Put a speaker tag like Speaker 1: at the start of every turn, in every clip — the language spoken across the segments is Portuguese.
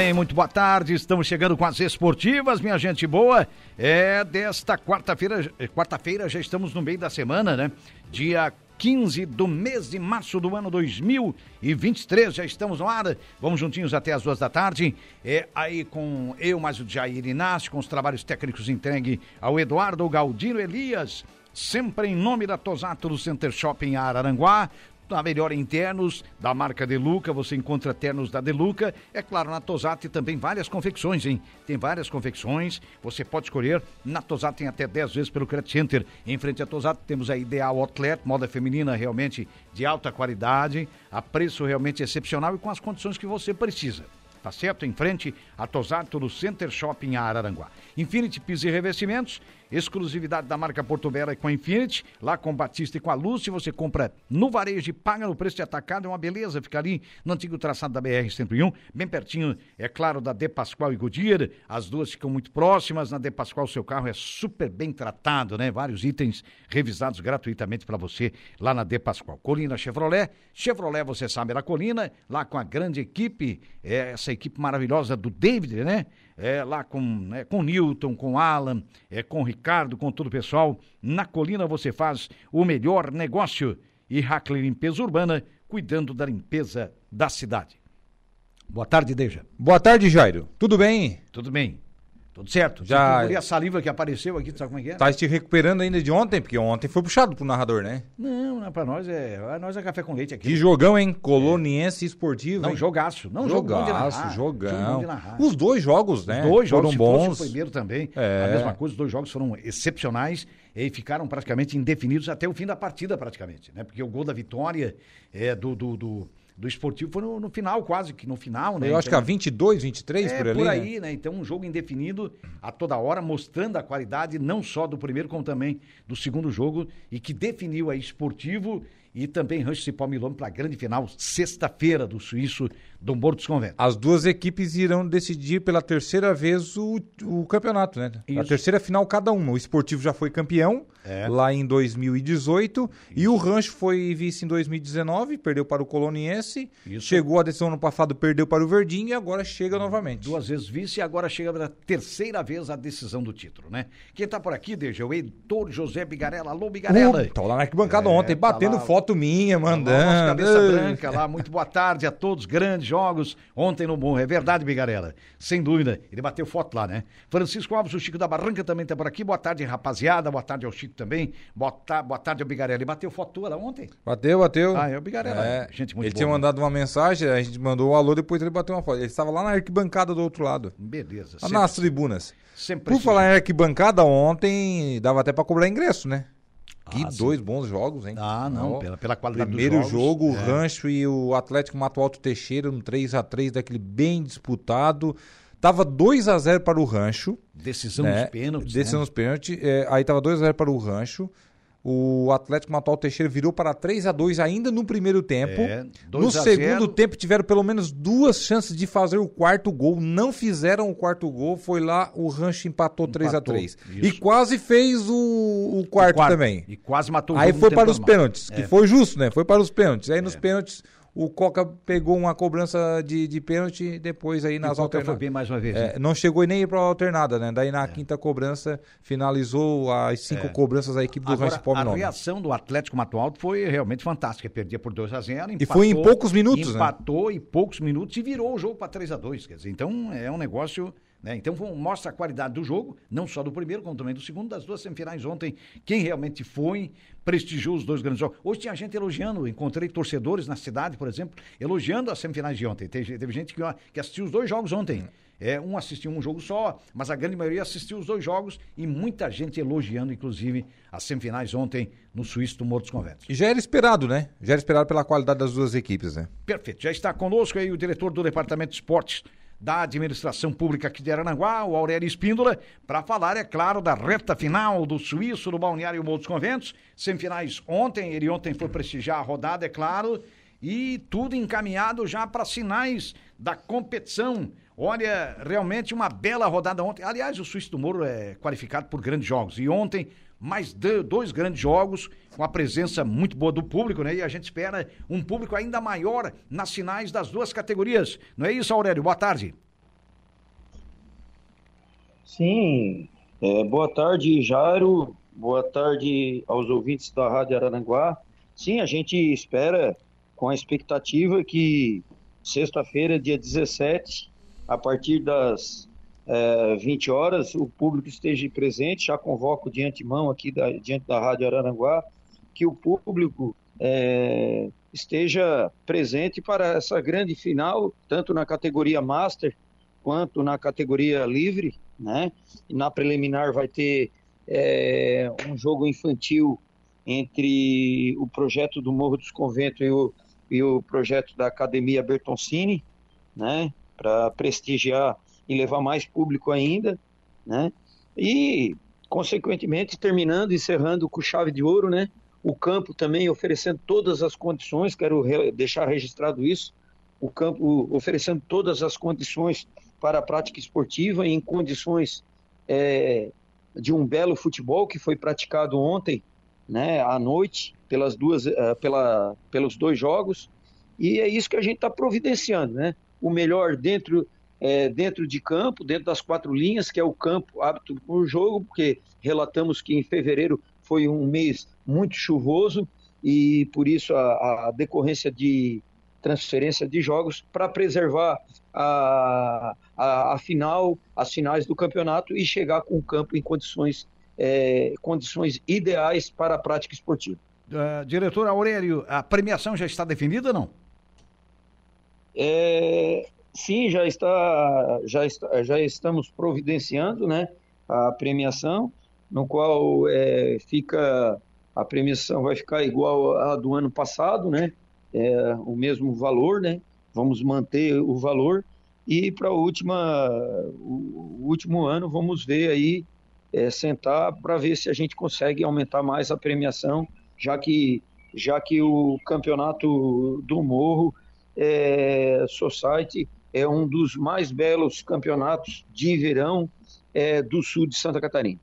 Speaker 1: Bem, muito boa tarde. Estamos chegando com as esportivas, minha gente boa. É desta quarta-feira, quarta-feira já estamos no meio da semana, né? Dia 15 do mês de março do ano 2023. Já estamos no ar. Vamos juntinhos até as duas da tarde. É aí com eu, mais o Jair Inácio, com os trabalhos técnicos entregue ao Eduardo Galdino Elias. Sempre em nome da Tosato do Center Shopping Araranguá a melhor em ternos da marca Deluca, você encontra ternos da Deluca. É claro, na Tosat também várias confecções, hein? Tem várias confecções, você pode escolher. Na Tosat tem até 10 vezes pelo Credit Center. Em frente à Tosat temos a Ideal Outlet, moda feminina realmente de alta qualidade, a preço realmente excepcional e com as condições que você precisa tá certo? Em frente a Tosato no Center Shopping Araranguá. Infinity Pisos e Revestimentos, exclusividade da marca Porto Bela com a Infinity, lá com Batista e com a Lúcia, você compra no varejo e paga no preço de atacado, é uma beleza, fica ali no antigo traçado da BR-101, bem pertinho, é claro, da De Pascoal e Goodyear, as duas ficam muito próximas, na De Pascoal seu carro é super bem tratado, né? Vários itens revisados gratuitamente para você lá na De Pascoal. Colina Chevrolet, Chevrolet você sabe da Colina, lá com a grande equipe, é, essa equipe maravilhosa do David, né? É, lá com, né, com Newton, com Alan, é, com Ricardo, com todo o pessoal. Na Colina você faz o melhor negócio. E Hackler Limpeza Urbana, cuidando da limpeza da cidade. Boa tarde, Deja.
Speaker 2: Boa tarde, Jairo. Tudo bem?
Speaker 1: Tudo bem. Tudo certo?
Speaker 2: Já.
Speaker 1: Você a saliva que apareceu aqui, sabe como é que é?
Speaker 2: Tá te recuperando ainda de ontem, porque ontem foi puxado pro narrador, né?
Speaker 1: Não, não é pra nós, é. é nós é café com leite aqui.
Speaker 2: Que jogão, hein? Coloniense esportivo.
Speaker 1: Não,
Speaker 2: hein?
Speaker 1: jogaço. Não,
Speaker 2: jogaço, jogão. Os dois jogos, né?
Speaker 1: Os dois jogos
Speaker 2: foram
Speaker 1: fosse
Speaker 2: bons.
Speaker 1: o primeiro também.
Speaker 2: É.
Speaker 1: A mesma coisa, os dois jogos foram excepcionais e ficaram praticamente indefinidos até o fim da partida, praticamente, né? Porque o gol da vitória é, do, do, do, do esportivo foi no, no final, quase que no final, né?
Speaker 2: Eu acho que
Speaker 1: Então-
Speaker 2: a 22, 23
Speaker 1: é,
Speaker 2: por ali.
Speaker 1: por
Speaker 2: né?
Speaker 1: aí, né? Então, um jogo indefinido a toda hora, mostrando a qualidade não só do primeiro, como também do segundo jogo, e que definiu aí esportivo e também Rancho Cipó Milome para a grande final, sexta-feira, do Suíço Dom Bordo dos Conventos.
Speaker 2: As duas equipes irão decidir pela terceira vez o, o campeonato, né? A
Speaker 1: Isso.
Speaker 2: terceira final cada uma. O esportivo já foi campeão
Speaker 1: É.
Speaker 2: lá em 2018 e o Rancho foi vice em 2019, perdeu para o Coloniense.
Speaker 1: Isso.
Speaker 2: Chegou a decisão no passado, perdeu para o Verdinho e agora chega novamente.
Speaker 1: Duas vezes vice e agora chega pela terceira vez a decisão do título, né? Quem tá por aqui, desde o Heitor José Bigarella. Alô, Bigarella.
Speaker 2: Uh, tava lá na arquibancada
Speaker 1: É,
Speaker 2: ontem,
Speaker 1: tá
Speaker 2: batendo
Speaker 1: lá.
Speaker 2: foto minha,
Speaker 1: Nossa,
Speaker 2: mandando.
Speaker 1: cabeça branca lá, muito boa tarde a todos, grandes jogos ontem no Bom, é verdade, Bigarela, sem dúvida, ele bateu foto lá, né? Francisco Alves, o Chico da Barranca também tá por aqui, boa tarde, rapaziada, boa tarde ao Chico também, boa, ta- boa tarde ao Bigarela, ele bateu foto tua lá ontem?
Speaker 2: Bateu, bateu.
Speaker 1: Ah, é o Bigarella,
Speaker 2: É,
Speaker 1: gente muito
Speaker 2: Ele
Speaker 1: boa,
Speaker 2: tinha
Speaker 1: né?
Speaker 2: mandado uma mensagem, a gente mandou um alô, depois ele bateu uma foto. Ele estava lá na arquibancada do outro lado,
Speaker 1: Beleza,
Speaker 2: lá nas tribunas.
Speaker 1: sempre
Speaker 2: Por falar em arquibancada, ontem dava até pra cobrar ingresso, né? Que
Speaker 1: Ah, sim.
Speaker 2: dois bons jogos, hein?
Speaker 1: Ah, não,
Speaker 2: Ó,
Speaker 1: pela, pela qualidade
Speaker 2: Primeiro
Speaker 1: dos jogos.
Speaker 2: jogo, o
Speaker 1: é.
Speaker 2: Rancho e o Atlético Mato Alto Teixeira, um 3 a 3 daquele bem disputado. Tava 2 a 0 para o Rancho.
Speaker 1: Decisão
Speaker 2: né?
Speaker 1: dos pênaltis,
Speaker 2: Decisão
Speaker 1: né?
Speaker 2: dos pênaltis. é, aí tava 2 a 0 para o Rancho. O Atlético Mato Alto Teixeira virou para 3 a 2 ainda no primeiro tempo.
Speaker 1: É,
Speaker 2: no
Speaker 1: 2 a
Speaker 2: segundo
Speaker 1: 0.
Speaker 2: tempo tiveram pelo menos duas chances de fazer o quarto gol. Não fizeram o quarto gol. Foi lá, o Rancho empatou 3 a 3 E
Speaker 1: isso.
Speaker 2: quase fez o, o quarto,
Speaker 1: Quarto.
Speaker 2: também.
Speaker 1: E quase matou o
Speaker 2: Aí foi para os
Speaker 1: normal.
Speaker 2: pênaltis, que
Speaker 1: É.
Speaker 2: foi justo, né? Foi para os pênaltis. Aí nos pênaltis, o Coca pegou uma cobrança de, de pênalti, depois aí nas alternadas.
Speaker 1: bem mais uma vez. né?
Speaker 2: É, não chegou nem para a alternada, né? Daí na quinta cobrança finalizou as cinco cobranças a equipe do
Speaker 1: É.
Speaker 2: Palme
Speaker 1: a reação do Atlético Mato Alto foi realmente fantástica. Perdia por 2 a 0
Speaker 2: E foi em poucos minutos, né?
Speaker 1: Empatou em poucos minutos e virou o jogo para 3 a 2 Quer dizer, então é um negócio Né? Então mostra a qualidade do jogo, não só do primeiro, como também do segundo, das duas semifinais ontem. Quem realmente foi, prestigiou os dois grandes jogos. Hoje tinha gente elogiando, encontrei torcedores na cidade, por exemplo, elogiando as semifinais de ontem. Teve, teve gente que, que assistiu os dois jogos ontem. É, um assistiu um jogo só, mas a grande maioria assistiu os dois jogos e muita gente elogiando, inclusive, as semifinais ontem no Suíço do Morro dos Conventos.
Speaker 2: E já era esperado, né? Já era esperado pela qualidade das duas equipes, né?
Speaker 1: Perfeito. Já está conosco aí o diretor do Departamento de Esportes da Administração Pública aqui de Aranaguá, o Aurélio Espíndola, para falar, é claro, da reta final do Suíço no Balneário Morro dos Conventos. Semifinais ontem, ele ontem foi prestigiar a rodada, é claro, e tudo encaminhado já para sinais da competição. Olha, realmente uma bela rodada ontem. Aliás, o Suíço do Moro é qualificado por grandes jogos. E ontem, mais dois grandes jogos, com a presença muito boa do público, né? E a gente espera um público ainda maior nas finais das duas categorias. Não é isso, Aurélio? Boa tarde.
Speaker 3: Sim. É, boa tarde, Jairo. Boa tarde aos ouvintes da Rádio Araranguá. Sim, a gente espera com a expectativa que sexta-feira, dia 17, a partir das é, 20 horas, o público esteja presente. Já convoco de antemão aqui da, diante da Rádio Araranguá que o público é, esteja presente para essa grande final, tanto na categoria Master quanto na categoria Livre, né? E na preliminar vai ter é, um jogo infantil entre o projeto do Morro dos Conventos e o e o projeto da Academia Bertoncini, né, para prestigiar e levar mais público ainda, né, e consequentemente terminando, encerrando com chave de ouro, né, o campo também oferecendo todas as condições, quero re deixar registrado isso, o campo oferecendo todas as condições para a prática esportiva em condições é, de um belo futebol que foi praticado ontem, né, à noite, pelas duas, uh, pela, pelos dois jogos, e é isso que a gente está providenciando, né? O melhor dentro, é, dentro de campo, dentro das quatro linhas, que é o campo para o jogo, porque relatamos que em fevereiro foi um mês muito chuvoso e por isso a, a decorrência de transferência de jogos para preservar a, a, a, final, as finais do campeonato e chegar com o campo em condições, é, condições ideais para a prática esportiva.
Speaker 1: Uh, diretor Aurélio, a premiação já está definida não?
Speaker 3: É, sim, já está, já está, já estamos providenciando, né, a premiação, no qual é, fica a premiação vai ficar igual à do ano passado, né, é, o mesmo valor, né, vamos manter o valor. E para última, o, o último ano vamos ver aí é, sentar para ver se a gente consegue aumentar mais a premiação já que, já que o campeonato do Morro é, Society é um dos mais belos campeonatos de verão é, do sul de Santa Catarina.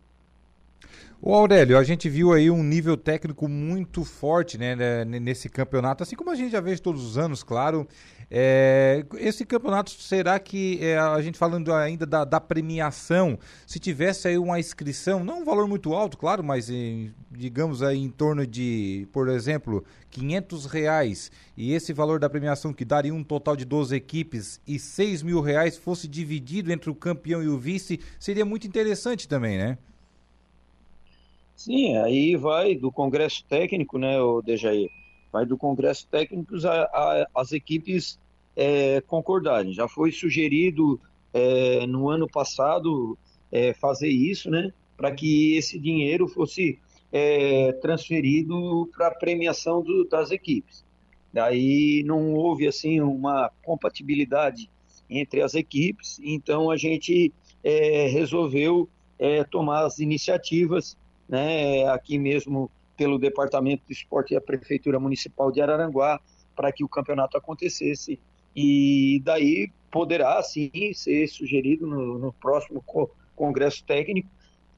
Speaker 2: O Aurélio, a gente viu aí um nível técnico muito forte né, né, nesse campeonato, assim como a gente já vê todos os anos, claro. É, esse campeonato, será que é, a gente falando ainda da, da, premiação, se tivesse aí uma inscrição, não um valor muito alto, claro, mas em, digamos aí em torno de, por exemplo, 500 reais e esse valor da premiação que daria um total de 12 equipes e 6 mil reais fosse dividido entre o campeão e o vice, seria muito interessante também, né?
Speaker 3: Sim, aí vai do Congresso Técnico, né, o Dejaí? Vai do Congresso Técnico a, a, as equipes é, concordarem. Já foi sugerido é, no ano passado é, fazer isso, né, para que esse dinheiro fosse é, transferido para a premiação do, das equipes. Daí não houve assim uma compatibilidade entre as equipes, então a gente é, resolveu é, tomar as iniciativas né, aqui mesmo pelo Departamento de Esporte e a Prefeitura Municipal de Araranguá, para que o campeonato acontecesse. E daí poderá, sim, ser sugerido no, no próximo co congresso técnico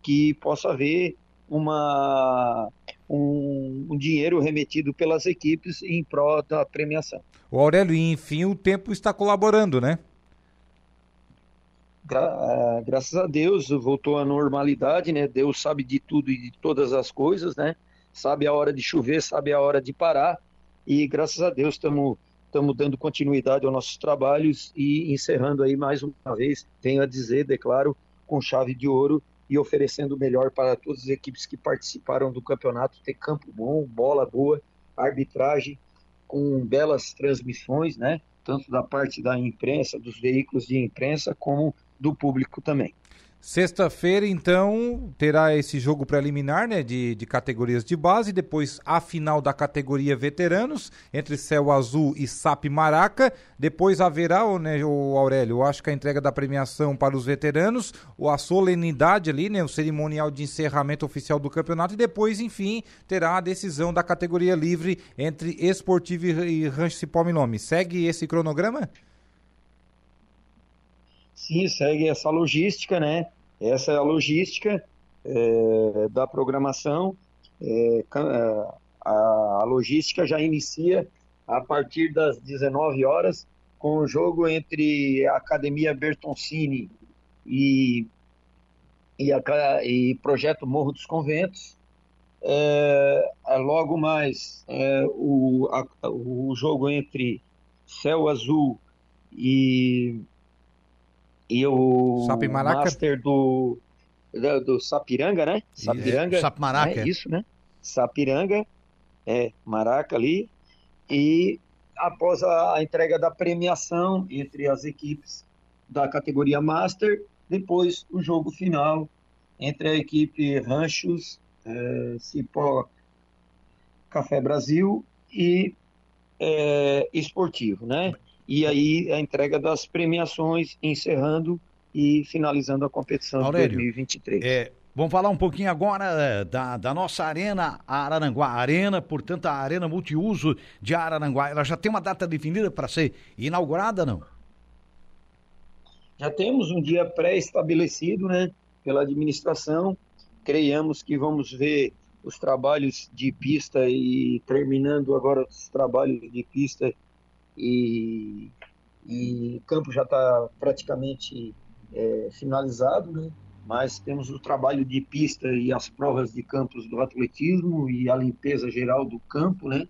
Speaker 3: que possa haver uma, um, um, dinheiro remetido pelas equipes em prol da premiação.
Speaker 2: O Aurélio, enfim, o tempo está colaborando, né?
Speaker 3: Gra é, graças a Deus voltou à normalidade, né? Deus sabe de tudo e de todas as coisas, né? Sabe a hora de chover, sabe a hora de parar. E graças a Deus estamos estamos dando continuidade aos nossos trabalhos e encerrando aí mais uma vez, tenho a dizer, declaro, com chave de ouro e oferecendo o melhor para todas as equipes que participaram do campeonato, ter campo bom, bola boa, arbitragem com belas transmissões, né? Tanto da parte da imprensa, dos veículos de imprensa, como do público também.
Speaker 2: Sexta-feira, então, terá esse jogo preliminar né, de, de categorias de base, depois a final da categoria veteranos, entre Céu Azul e SAP Maraca. Depois haverá, né, o Aurélio, eu acho que a entrega da premiação para os veteranos, a solenidade ali, né, o cerimonial de encerramento oficial do campeonato, e depois, enfim, terá a decisão da categoria livre entre Esportivo e Rancho Cipó Nome. Segue esse cronograma?
Speaker 3: Sim, segue essa logística, né? Essa é a logística é, da programação. É, a, a logística já inicia a partir das 19 horas com o jogo entre a Academia Bertoncini e, e, a, e Projeto Morro dos Conventos. É, é logo mais é, o, a, o jogo entre Céu Azul e e o Master do, do, do, Sapiranga, né? Sapiranga. É,
Speaker 1: Sapmaraca.
Speaker 3: É isso, né? Sapiranga, é, Maraca ali. E após a, a, entrega da premiação entre as equipes da categoria Master, depois o jogo final entre a equipe Ranchos, é, Cipó Café Brasil e é, Esportivo, né? E aí a entrega das premiações, encerrando e finalizando a competição Aurélio, de 2023.
Speaker 1: É, vamos falar um pouquinho agora é, da, da nossa arena Araranguá. Arena, portanto, a arena multiuso de Araranguá. Ela já tem uma data definida para ser inaugurada, não?
Speaker 3: Já temos um dia pré-estabelecido, né, pela administração. Creiamos que vamos ver os trabalhos de pista e terminando agora os trabalhos de pista e, e o campo já está praticamente é, finalizado, né? mas temos o trabalho de pista e as provas de campos do atletismo e a limpeza geral do campo, né?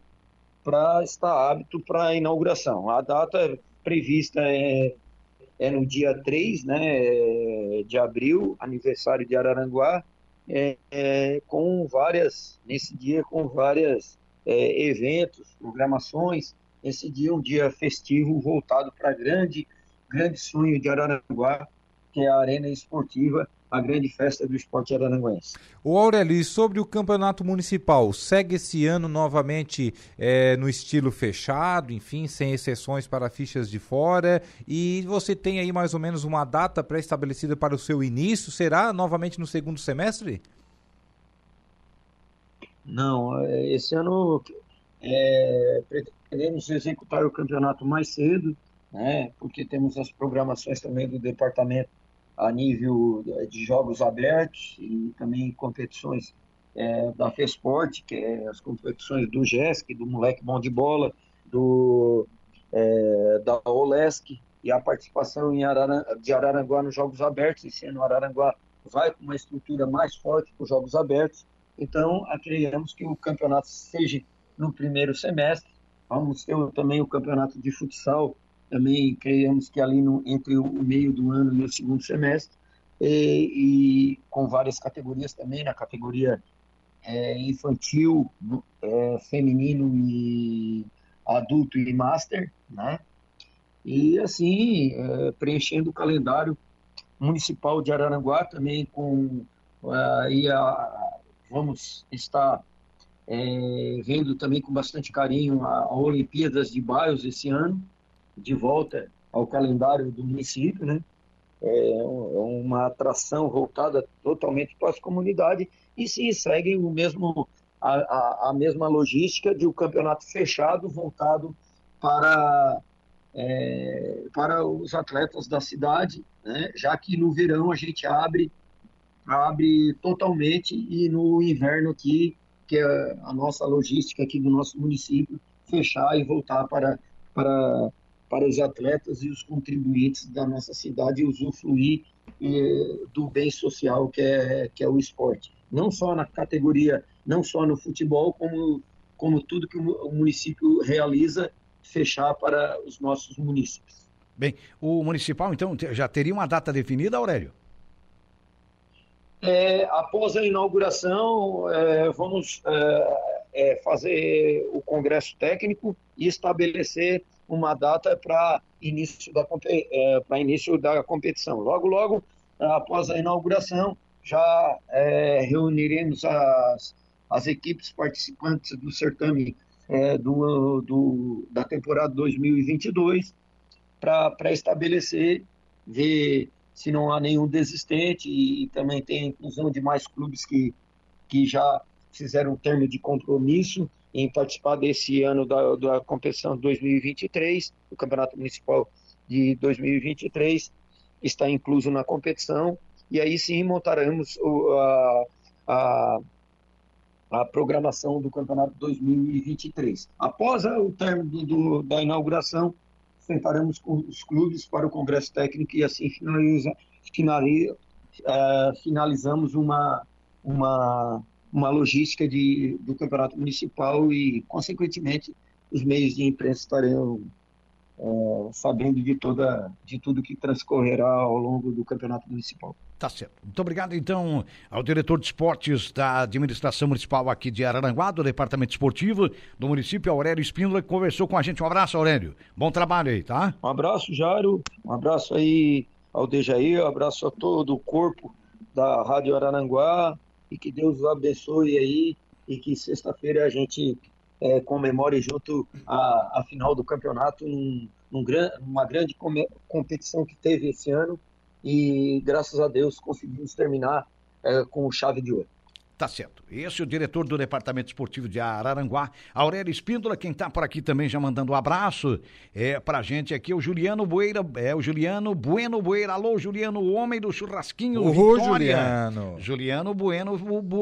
Speaker 3: para estar apto para a inauguração. A data prevista é, é no dia 3 né, de abril, aniversário de Araranguá, é, é, com várias, nesse dia, com várias é, eventos, programações, esse dia um dia festivo voltado para grande grande sonho de Araranguá, que é a arena esportiva, a grande festa do esporte araranguense.
Speaker 2: O Aurélio, e sobre o campeonato municipal, segue esse ano novamente é, no estilo fechado, enfim, sem exceções para fichas de fora, e você tem aí mais ou menos uma data pré-estabelecida para o seu início, será novamente no segundo semestre?
Speaker 3: Não, é, esse ano é, pretendemos executar o campeonato mais cedo, né, porque temos as programações também do departamento a nível de jogos abertos e também competições é, da FESPORT, que é as competições do GESC, do Moleque Bom de Bola, do, é, da OLESC e a participação em de Araranguá nos Jogos Abertos. Esse ano Araranguá vai com uma estrutura mais forte para os Jogos Abertos, então acreditamos que o campeonato seja no primeiro semestre. Vamos ter também o campeonato de futsal, também criamos que ali no, entre o meio do ano e o segundo semestre, e, e com várias categorias também, na categoria é, infantil, é, feminino e adulto e master, né? E assim, é, preenchendo o calendário municipal de Araranguá também com aí a, vamos estar é, vendo também com bastante carinho a, a Olimpíadas de Bairros esse ano, de volta ao calendário do município, né? É, é uma atração voltada totalmente para as comunidades e sim segue o mesmo a, a, a mesma logística de um campeonato fechado voltado para é, para os atletas da cidade, né? já que no verão a gente abre abre totalmente e no inverno aqui que é a nossa logística aqui do nosso município, fechar e voltar para, para, para os atletas e os contribuintes da nossa cidade usufruir eh, do bem social que é, que é o esporte. Não só na categoria, não só no futebol, como, como tudo que o município realiza fechar para os nossos municípios.
Speaker 1: Bem, o municipal, então, já teria uma data definida, Aurélio?
Speaker 3: É, após a inauguração, é, vamos é, é fazer o congresso técnico e estabelecer uma data para início, da, é, início da competição. Logo, logo, após a inauguração, já é, reuniremos as, as equipes participantes do certame do, do, da temporada 2022 para estabelecer, ver se não há nenhum desistente e, e, também tem a inclusão de mais clubes que, que já fizeram um termo de compromisso em participar desse ano da, da competição 2023, o Campeonato Municipal de 2023 está incluso na competição e aí sim montaremos o, a, a, a programação do Campeonato 2023. Após o término do, da inauguração, sentaremos com os clubes para o congresso técnico e assim finaliza, finaliza, uh, finalizamos uma, uma, uma logística de, do campeonato municipal e, consequentemente, os meios de imprensa estarão uh, sabendo de, toda, de tudo que transcorrerá ao longo do campeonato municipal.
Speaker 1: Tá certo. Muito obrigado, então, ao diretor de esportes da administração municipal aqui de Araranguá, do departamento esportivo do município, Aurélio Espíndola, que conversou com a gente. Um abraço, Aurélio. Bom trabalho aí, tá?
Speaker 3: Um abraço, Jairo. Um abraço aí ao Dejaí, um abraço a todo o corpo da Rádio Araranguá e que Deus os abençoe aí e que sexta-feira a gente é, comemore junto a, a final do campeonato num, num, numa grande competição que teve esse ano e graças a Deus conseguimos terminar é, com chave de ouro.
Speaker 1: Tá certo. Esse é o diretor do Departamento Esportivo de Araranguá, Aurélio Espíndola, quem tá por aqui também já mandando um abraço é pra gente aqui, o Juliano Bueira, é o Juliano Bueno Bueira. Alô, Juliano, o homem do churrasquinho
Speaker 2: Uhul, Vitória. Juliano.
Speaker 1: Juliano Bueno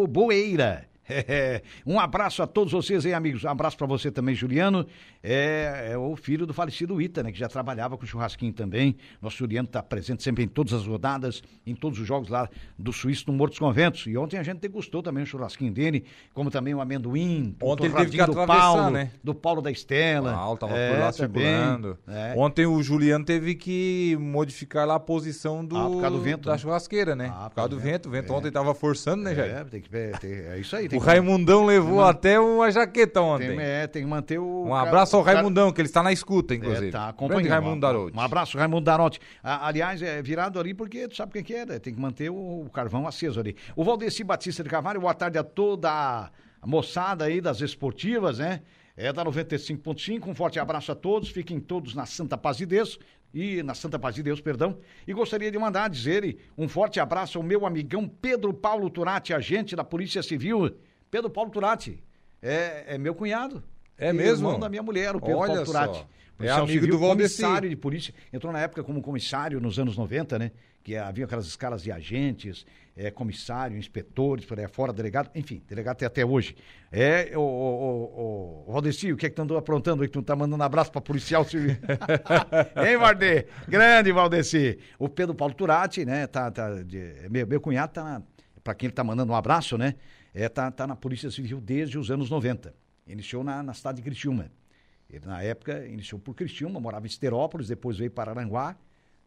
Speaker 1: Bueira. É, um abraço a todos vocês aí, amigos. Um abraço para você também, Juliano. É, é, o filho do falecido Ita, né? Que já trabalhava com churrasquinho também. Nosso Juliano está presente sempre em todas as rodadas, em todos os jogos lá do Suíço no Mortos Conventos. E ontem a gente degustou também o churrasquinho dele, como também o amendoim.
Speaker 2: Ontem ele teve que do Paulo, né?
Speaker 1: Do Paulo da Estela.
Speaker 2: Paulo tava é, por lá circulando. É. Ontem o Juliano teve que modificar lá a posição do, ah, por do vento, da né? churrasqueira, né? Ah, por causa do vento. O vento ontem tava forçando, né, Jair?
Speaker 1: É, tem que, é isso aí.
Speaker 2: o Raimundão levou até uma jaqueta ontem.
Speaker 1: Tem, é, tem que manter o.
Speaker 2: Um abraço ao Raimundão, que ele está na escuta, inclusive. É,
Speaker 1: tá acompanhando.
Speaker 2: Raimundo
Speaker 1: Darotti. Um abraço, Raimundo Darotti. aliás, é virado ali porque tu sabe o que, é, né? Tem que manter o, o, carvão aceso ali. O Valdeci Batista de Carvalho, boa tarde a toda a moçada aí das esportivas, né? É da 95.5, um forte abraço a todos, fiquem todos na Santa Paz de Deus e na Santa Paz de Deus, perdão. E gostaria de mandar dizer um forte abraço ao meu amigão Pedro Paulo Turati, agente da Polícia Civil. Pedro Paulo Turati, é, é meu cunhado.
Speaker 2: É mesmo?
Speaker 1: Irmão da minha mulher, o Pedro
Speaker 2: Olha
Speaker 1: Paulo Turati.
Speaker 2: Só. É amigo civil, do
Speaker 1: Valdeci. comissário de polícia. Entrou na época como comissário nos anos 90, né? Que havia aquelas escalas de agentes, é, comissário, inspetores, por aí fora, delegado, enfim, delegado tem até hoje. É, o, o, o, o Valdeci, o que é que tu andou aprontando aí que tu tá mandando abraço pra policial civil? hein, Vardê? Grande Valdeci. O Pedro Paulo Turati, né? Tá, tá, de, meu, meu cunhado tá, na, pra quem ele tá mandando um abraço, né? É, tá, tá na Polícia Civil desde os anos 90. Iniciou na, na cidade de Criciúma. Ele, na época, iniciou por Criciúma, morava em Esterópolis, depois veio para Aranguá,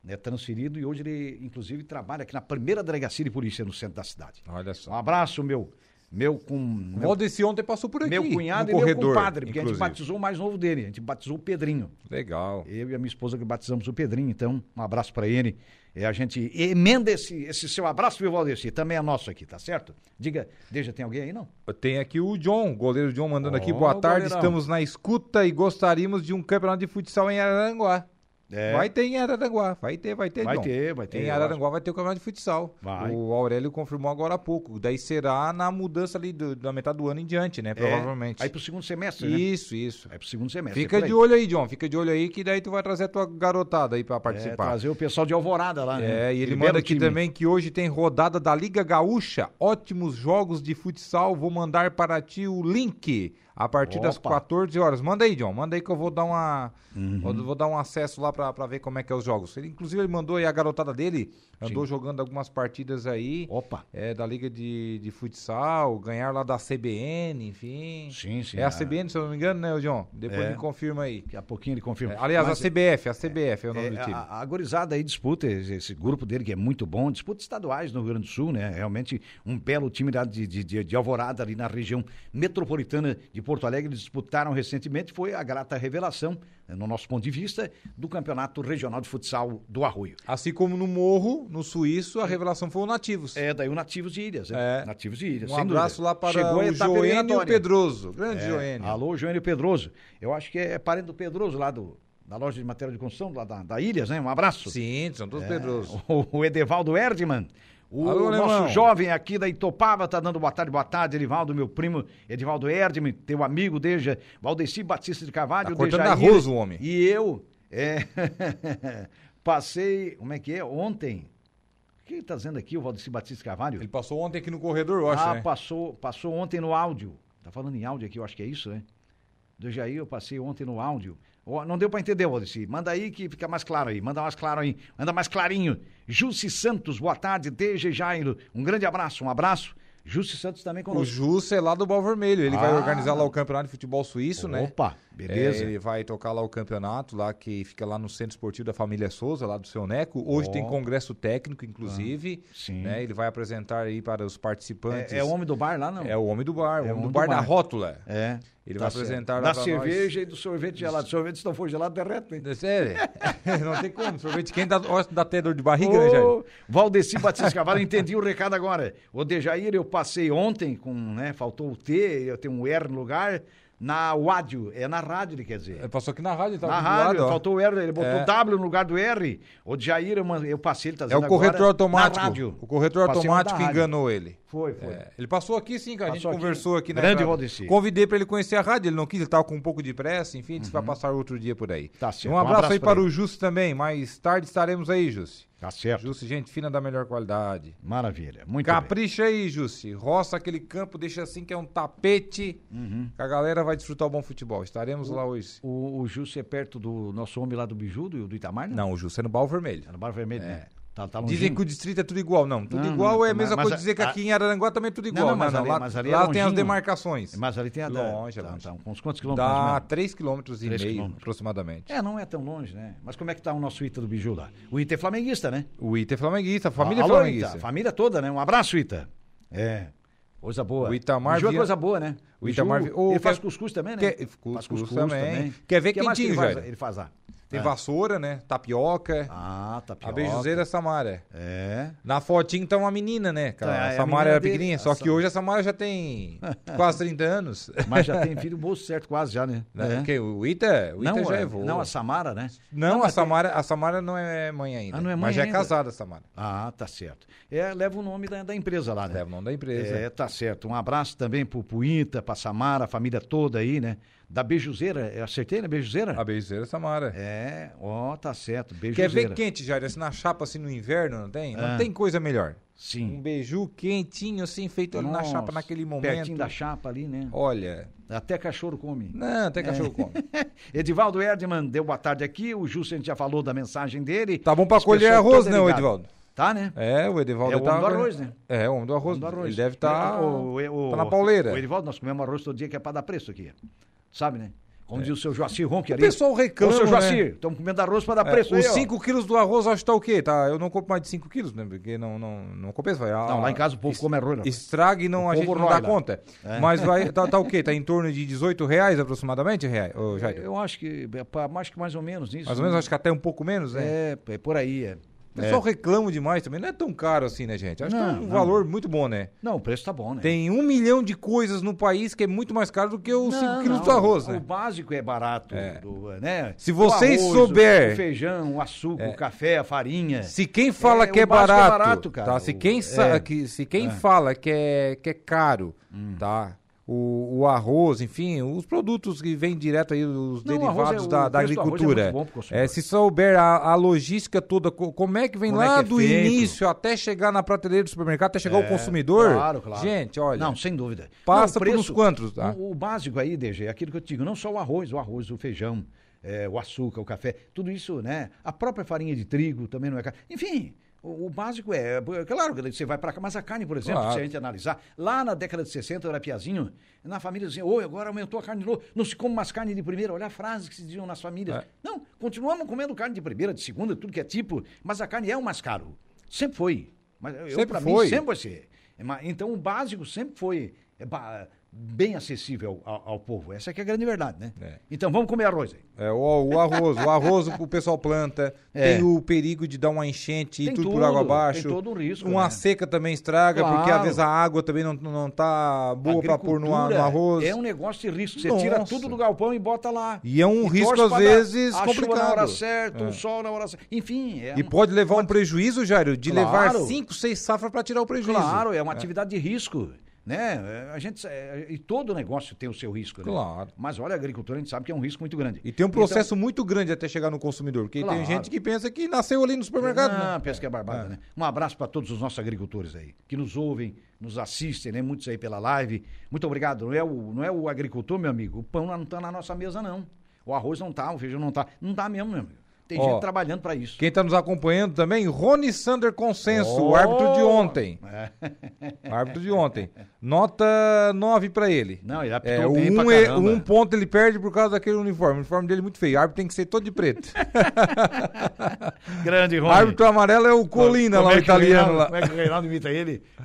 Speaker 1: né, transferido, e hoje ele, inclusive, trabalha aqui na primeira delegacia de polícia no centro da cidade.
Speaker 2: Olha só.
Speaker 1: Um abraço, meu. Meu com.
Speaker 2: O Valdeci ontem passou por aqui.
Speaker 1: Meu cunhado e corredor, meu compadre, porque inclusive. a gente batizou o mais novo dele. A gente batizou o Pedrinho.
Speaker 2: Legal.
Speaker 1: Eu e a minha esposa que batizamos o Pedrinho. Então, um abraço para ele. É, a gente emenda esse, esse seu abraço, viu, Valdeci? Também é nosso aqui, tá certo? Diga, deixa, tem alguém aí, não?
Speaker 2: Tem aqui o John, goleiro John, mandando oh, aqui. Boa tarde, estamos na escuta e gostaríamos de um campeonato de futsal em Aranguá. É. Vai ter em Araranguá, vai ter, vai ter.
Speaker 1: Vai John. ter, vai ter.
Speaker 2: Em Araranguá vai ter o campeonato de futsal. Vai. O Aurélio confirmou agora há pouco. Daí será na mudança ali do, da metade do ano em diante, né? É. Provavelmente.
Speaker 1: Aí pro segundo semestre,
Speaker 2: né? Isso, isso.
Speaker 1: Aí pro segundo semestre.
Speaker 2: Fica de olho aí, John. Fica de olho aí que daí tu vai trazer a tua garotada aí pra é, participar. É,
Speaker 1: trazer o pessoal de Alvorada lá,
Speaker 2: né? É, e ele manda aqui time. também que hoje tem rodada da Liga Gaúcha. Ótimos jogos de futsal. Vou mandar para ti o link. A partir das
Speaker 1: Opa.
Speaker 2: 14 horas. Manda aí, John. Manda aí que eu vou dar uma.
Speaker 1: Uhum.
Speaker 2: Vou, vou dar um acesso lá pra, pra ver como é que é os jogos. Ele, inclusive, ele mandou aí a garotada dele, andou jogando algumas partidas aí.
Speaker 1: Opa.
Speaker 2: É, da Liga de, de Futsal, ganhar lá da CBN, enfim.
Speaker 1: Sim, sim.
Speaker 2: É a
Speaker 1: Ah,
Speaker 2: CBN, se eu não me engano, né, John? Depois
Speaker 1: É.
Speaker 2: me confirma aí.
Speaker 1: Daqui a pouquinho ele confirma.
Speaker 2: É, aliás,
Speaker 1: Mas,
Speaker 2: a CBF, a CBF é, o nome
Speaker 1: é,
Speaker 2: do time.
Speaker 1: a, a gurizada aí disputa esse, esse grupo dele que é muito bom, disputa estaduais no Rio Grande do Sul, né? Realmente um belo time de, de, de, de Alvorada ali na região metropolitana de Porto Alegre. Disputaram recentemente, foi a grata revelação, né, no nosso ponto de vista, do Campeonato Regional de Futsal do Arroio.
Speaker 2: Assim como no Morro, no Suíço, a revelação foi o Nativos.
Speaker 1: É, daí o Nativos de Ilhas, né?
Speaker 2: É.
Speaker 1: Nativos de Ilhas,
Speaker 2: um abraço
Speaker 1: dúvida.
Speaker 2: lá para
Speaker 1: Chegou
Speaker 2: o Joênio. Pedroso. Grande
Speaker 1: É,
Speaker 2: Joênio.
Speaker 1: Alô, Joênio Pedroso. Eu acho que é parente do Pedroso lá do, da loja de matéria de construção, lá da, da Ilhas, né? Um abraço.
Speaker 2: Sim, são todos
Speaker 1: É,
Speaker 2: Pedroso.
Speaker 1: O, o Edevaldo Erdmann. O
Speaker 2: Alô,
Speaker 1: nosso jovem aqui da Itopava tá dando boa tarde, boa tarde, Edivaldo, meu primo Edivaldo Erdmann, teu amigo desde Valdeci Batista de Carvalho,
Speaker 2: Tá cortando
Speaker 1: Dejair,
Speaker 2: arroz o homem.
Speaker 1: E eu é, passei, como é que é? Ontem. O que ele tá dizendo aqui, o Valdeci Batista de Carvalho?
Speaker 2: Ele passou ontem aqui no corredor, eu acho,
Speaker 1: ah,
Speaker 2: né?
Speaker 1: passou, passou ontem no áudio. Tá falando em áudio aqui, eu acho que é isso, né? Do Jair, eu passei ontem no áudio. Não deu pra entender, Valdeci. Manda aí que fica mais claro aí. Manda mais claro aí. Manda mais clarinho. Jussi Santos, boa tarde. DG Jairo. Um grande abraço, um abraço. Jussi Santos também
Speaker 2: O
Speaker 1: conosco.
Speaker 2: Jussa é lá do Bal Vermelho. Ele vai
Speaker 1: Ah.
Speaker 2: organizar lá o campeonato de futebol suíço, né?
Speaker 1: Opa, beleza.
Speaker 2: É, ele vai tocar lá o campeonato, lá que fica lá no Centro Esportivo da Família Souza, lá do seu Neco. Hoje
Speaker 1: Ó.
Speaker 2: tem congresso técnico, inclusive.
Speaker 1: sim.
Speaker 2: né? Ele vai apresentar aí para os participantes.
Speaker 1: É, é o homem do bar lá, não?
Speaker 2: É o homem do bar,
Speaker 1: É
Speaker 2: o homem do
Speaker 1: do
Speaker 2: bar da
Speaker 1: bar.
Speaker 2: rótula.
Speaker 1: É.
Speaker 2: Ele
Speaker 1: tá
Speaker 2: vai
Speaker 1: certo.
Speaker 2: apresentar lá
Speaker 1: Da cerveja e do sorvete gelado. Sorvete, se não for gelado, derrete. hein?
Speaker 2: Sério? Não tem como. Sorvete quente dá, dá até dor de barriga, né, Jair?
Speaker 1: Ô, Valdeci Batista Cavalo, entendi o recado agora. O Dejair, eu passei ontem com, né, faltou o T, eu tenho um R no lugar, na Wádio, é na rádio, ele quer dizer.
Speaker 2: Ele Passou aqui na rádio, tava
Speaker 1: Na
Speaker 2: aqui do
Speaker 1: rádio,
Speaker 2: lado, ó.
Speaker 1: faltou o R, ele botou
Speaker 2: É.
Speaker 1: W no lugar do R. O Jair, eu, passei, ele tá
Speaker 2: É
Speaker 1: dizendo
Speaker 2: o corretor
Speaker 1: agora,
Speaker 2: automático.
Speaker 1: Na rádio.
Speaker 2: O corretor automático
Speaker 1: na rádio.
Speaker 2: enganou ele.
Speaker 1: Foi, foi.
Speaker 2: É, ele passou aqui sim, cara. A gente
Speaker 1: aqui.
Speaker 2: conversou aqui na
Speaker 1: Grande
Speaker 2: entrada.
Speaker 1: Valdeci.
Speaker 2: Convidei pra ele conhecer a rádio, ele não quis, ele tava com um pouco de pressa, enfim, disse que vai passar outro dia por aí.
Speaker 1: Uhum. Tá certo.
Speaker 2: Um
Speaker 1: Um
Speaker 2: abraço,
Speaker 1: abraço
Speaker 2: aí para
Speaker 1: ele.
Speaker 2: o Jussi também. Mais tarde estaremos aí, Jussi.
Speaker 1: Tá certo.
Speaker 2: Jussi, gente fina da melhor qualidade.
Speaker 1: Maravilha. Muito bem.
Speaker 2: Capricha aí, Jussi. Roça aquele campo, deixa assim que é um tapete.
Speaker 1: Uhum.
Speaker 2: Que a galera vai desfrutar o bom futebol. Estaremos lá hoje.
Speaker 1: O, o Jussi é perto do nosso homem lá do Biju, do, do Itamar, né?
Speaker 2: Não, o Jussi é no Bal Vermelho.
Speaker 1: É no Bar Vermelho, né? Tá, tá
Speaker 2: Dizem que o distrito é tudo igual. Não, tudo
Speaker 1: Não,
Speaker 2: igual
Speaker 1: não,
Speaker 2: é a mesma
Speaker 1: mas-
Speaker 2: coisa
Speaker 1: mas
Speaker 2: dizer que
Speaker 1: a-
Speaker 2: aqui em Araranguá também é tudo igual.
Speaker 1: não, mas
Speaker 2: não,
Speaker 1: ali-
Speaker 2: lá,
Speaker 1: mas ali é
Speaker 2: lá tem as demarcações.
Speaker 1: Mas ali tem a... da-
Speaker 2: Longe,
Speaker 1: tá,
Speaker 2: longe.
Speaker 1: tá, uns quantos quilômetros?
Speaker 2: Dá
Speaker 1: menos?
Speaker 2: 3 km e meio,
Speaker 1: quilômetros.
Speaker 2: aproximadamente.
Speaker 1: É, não é tão longe, né? Mas como é que tá o nosso Ita do Biju lá? O Ita é flamenguista, né?
Speaker 2: O Ita é flamenguista, a família é
Speaker 1: Alô,
Speaker 2: flamenguista.
Speaker 1: Ita, família toda, né? Um abraço, Ita. É. Coisa boa.
Speaker 2: O Itamar
Speaker 1: Biju é coisa boa, né?
Speaker 2: O Itamar vi- Ô,
Speaker 1: Ele faz cuscuz também, né?
Speaker 2: quer-
Speaker 1: faz
Speaker 2: cuscuz também. Quer ver
Speaker 1: que mais que
Speaker 2: quentinho,
Speaker 1: ele faz,
Speaker 2: Jair?
Speaker 1: ele faz lá?
Speaker 2: Tem
Speaker 1: É.
Speaker 2: vassoura, né? Tapioca.
Speaker 1: Ah, tá
Speaker 2: a beijuzeira é Samara.
Speaker 1: É.
Speaker 2: Na fotinho tá uma menina, né? cara?
Speaker 1: Tá, é
Speaker 2: a Samara era
Speaker 1: dele,
Speaker 2: pequenininha, só que hoje a Samara já tem quase 30 anos.
Speaker 1: Mas já tem filho bolso certo quase já, né? É.
Speaker 2: Que, o Ita, o Ita
Speaker 1: Não,
Speaker 2: já
Speaker 1: é,
Speaker 2: vô.
Speaker 1: não, a Samara, né?
Speaker 2: Não, a
Speaker 1: mas tem-
Speaker 2: Samara, a Samara não é mãe ainda.
Speaker 1: Ah, não é mãe
Speaker 2: mas já
Speaker 1: ainda?
Speaker 2: é casada, a Samara.
Speaker 1: Ah, tá certo. É, leva o nome da, da empresa lá, né?
Speaker 2: Leva o nome da empresa.
Speaker 1: É, tá certo. Um abraço também pro, pro Ita, pra Samara, a família toda aí, né? Da Beijuzeira, eu acertei, né? Beijuzeira?
Speaker 2: A beijuzeira é Samara.
Speaker 1: É, ó, tá certo.
Speaker 2: Quer
Speaker 1: Beijuzeira.
Speaker 2: ver quente, Jair? Assim na chapa, assim no inverno, não tem? Não
Speaker 1: Ah.
Speaker 2: tem coisa melhor. Um
Speaker 1: Sim.
Speaker 2: beiju quentinho, assim, feito ali na
Speaker 1: Nossa,
Speaker 2: chapa naquele momento.
Speaker 1: Pertinho da chapa ali, né?
Speaker 2: Olha.
Speaker 1: Até cachorro come.
Speaker 2: Não,
Speaker 1: É.
Speaker 2: até cachorro come.
Speaker 1: Edivaldo Erdmann deu boa tarde aqui. O Justo a gente já falou da mensagem dele.
Speaker 2: Tá bom pra
Speaker 1: Esse
Speaker 2: colher arroz,
Speaker 1: todo
Speaker 2: né,
Speaker 1: é
Speaker 2: o
Speaker 1: ligado.
Speaker 2: Edivaldo?
Speaker 1: Tá, né?
Speaker 2: É, o Edivaldo
Speaker 1: É o
Speaker 2: tá.
Speaker 1: homem do arroz, né?
Speaker 2: É, o homem do arroz.
Speaker 1: Do arroz.
Speaker 2: Ele deve estar. Tá...
Speaker 1: O, o,
Speaker 2: tá na pauleira.
Speaker 1: O Edivaldo, nós comemos arroz todo dia que é pra dar preço aqui. Sabe, né? Como diz o seu Joacir Ronque
Speaker 2: É. O
Speaker 1: ali.
Speaker 2: pessoal reclama,
Speaker 1: Ô, seu
Speaker 2: né?
Speaker 1: Joacir, estamos comendo arroz pra dar
Speaker 2: É,
Speaker 1: preço
Speaker 2: os
Speaker 1: ó.
Speaker 2: 5 quilos do arroz acho que tá o quê? Tá, eu não compro mais de 5 quilos, né? Porque não, não, não compensa. Vai, ah,
Speaker 1: Não, lá em casa o povo come arroz. não.
Speaker 2: Estraga e não,
Speaker 1: O
Speaker 2: a gente não dá
Speaker 1: lá.
Speaker 2: conta.
Speaker 1: É.
Speaker 2: Mas vai, tá, tá o quê? Tá em torno de 18 reais aproximadamente, reais? Jair?
Speaker 1: Eu acho que, é acho que mais ou menos isso.
Speaker 2: Mais ou menos, acho que até um pouco menos, né?
Speaker 1: É, é por aí, é.
Speaker 2: O pessoal reclama demais também. Não é tão caro assim, né, gente? Acho que é
Speaker 1: Não,
Speaker 2: um
Speaker 1: não.
Speaker 2: valor muito bom, né?
Speaker 1: Não, o preço tá bom, né?
Speaker 2: Tem um milhão de coisas no país que é muito mais caro do que os 5
Speaker 1: Não,
Speaker 2: quilos
Speaker 1: não,
Speaker 2: do arroz,
Speaker 1: O
Speaker 2: né?
Speaker 1: básico é barato,
Speaker 2: É.
Speaker 1: do, né?
Speaker 2: Se
Speaker 1: O
Speaker 2: vocês
Speaker 1: arroz,
Speaker 2: souber-
Speaker 1: O feijão, o açúcar, o café, a farinha.
Speaker 2: Se quem fala
Speaker 1: É,
Speaker 2: que
Speaker 1: o
Speaker 2: é
Speaker 1: é
Speaker 2: barato,
Speaker 1: barato, cara.
Speaker 2: tá? Se
Speaker 1: O-
Speaker 2: quem, sa-
Speaker 1: é.
Speaker 2: que, se quem fala que é, que é caro,
Speaker 1: Hum.
Speaker 2: tá? O, o arroz, enfim, os produtos que vêm direto aí, os
Speaker 1: Não,
Speaker 2: derivados
Speaker 1: é-
Speaker 2: da, da
Speaker 1: preço é
Speaker 2: agricultura.
Speaker 1: consumidor.
Speaker 2: É, se souber a, a logística toda, co- como é que vem
Speaker 1: Como é
Speaker 2: lá
Speaker 1: é
Speaker 2: do
Speaker 1: feito?
Speaker 2: início até chegar na prateleira do supermercado, até chegar ao
Speaker 1: É,
Speaker 2: consumidor.
Speaker 1: Claro, claro.
Speaker 2: Gente, olha.
Speaker 1: Não, sem dúvida.
Speaker 2: Passa
Speaker 1: Não, o
Speaker 2: por uns quantos, tá?
Speaker 1: O, o básico aí, DG, é aquilo que eu te digo, não só o arroz, o arroz, o feijão, é, o açúcar, o café, tudo isso, né? A própria farinha de trigo também não é caro. Enfim. O, o básico é, é, claro, que você vai para cá, mas a carne, por exemplo,
Speaker 2: Claro.
Speaker 1: se a gente analisar, lá na década de 60 eu era piazinho, na família dizia, oi, agora aumentou a carne de novo, não se come mais carne de primeira, olha a frase que se diziam nas famílias.
Speaker 2: É.
Speaker 1: Não, continuamos comendo carne de primeira, de segunda, tudo que é tipo, mas a carne é o mais caro. Sempre foi. Mas eu,
Speaker 2: foi.
Speaker 1: mim, sempre vai ser. É, Então, o básico sempre foi é, bem acessível ao, ao povo. Essa que é a grande verdade, né?
Speaker 2: É.
Speaker 1: Então, vamos comer arroz aí.
Speaker 2: É, o, o arroz, o arroz o pessoal planta,
Speaker 1: É.
Speaker 2: tem o perigo de dar uma enchente e
Speaker 1: Tem
Speaker 2: tudo, por
Speaker 1: tudo,
Speaker 2: água abaixo.
Speaker 1: tem todo um risco,
Speaker 2: Uma
Speaker 1: né?
Speaker 2: seca também estraga, porque
Speaker 1: Claro.
Speaker 2: às vezes a água também não, não tá boa para pôr no, no arroz.
Speaker 1: É um negócio de risco. Você tira
Speaker 2: Nossa.
Speaker 1: tudo do galpão e bota lá.
Speaker 2: E é um risco,
Speaker 1: torce
Speaker 2: às vezes,
Speaker 1: a chuva na
Speaker 2: complicado.
Speaker 1: hora certa,
Speaker 2: É.
Speaker 1: o sol na hora certa. Enfim, é
Speaker 2: E pode levar um prejuízo, Jairo, de
Speaker 1: Claro.
Speaker 2: levar cinco, seis safras para tirar o prejuízo.
Speaker 1: Claro, é uma atividade de risco. Né? É, A gente, é, e todo negócio tem o seu risco. Né?
Speaker 2: Claro.
Speaker 1: Mas olha, a agricultura a gente sabe que é um risco muito grande.
Speaker 2: E tem um
Speaker 1: Então-
Speaker 2: processo muito grande até chegar no consumidor, porque
Speaker 1: Claro.
Speaker 2: tem gente que pensa que nasceu ali no supermercado.
Speaker 1: Ah,
Speaker 2: né?
Speaker 1: pensa que é barbada, né? Um abraço para todos os nossos agricultores aí, que nos ouvem, nos assistem, né? Muitos aí pela live. Muito obrigado. Não é o, não é o agricultor, meu amigo. O pão não tá na nossa mesa, não. O arroz não tá, o feijão não tá. Não tá mesmo, meu amigo. Tem
Speaker 2: Ó,
Speaker 1: gente trabalhando para isso.
Speaker 2: Quem está nos acompanhando também, Rony Sander Consenso, o
Speaker 1: Oh!
Speaker 2: árbitro de ontem.
Speaker 1: É.
Speaker 2: O árbitro de ontem. Nota 9 para ele.
Speaker 1: Não, ele apitou
Speaker 2: É, o
Speaker 1: bem pra
Speaker 2: um, é-
Speaker 1: caramba.
Speaker 2: um ponto ele perde por causa daquele uniforme. O uniforme dele é muito feio. O árbitro tem que ser todo de preto.
Speaker 1: Grande,
Speaker 2: O
Speaker 1: Rony.
Speaker 2: árbitro amarelo é o Colina
Speaker 1: Como
Speaker 2: lá, o
Speaker 1: é que
Speaker 2: italiano
Speaker 1: Reinaldo-
Speaker 2: lá.
Speaker 1: Como é que o Reinaldo imita ele?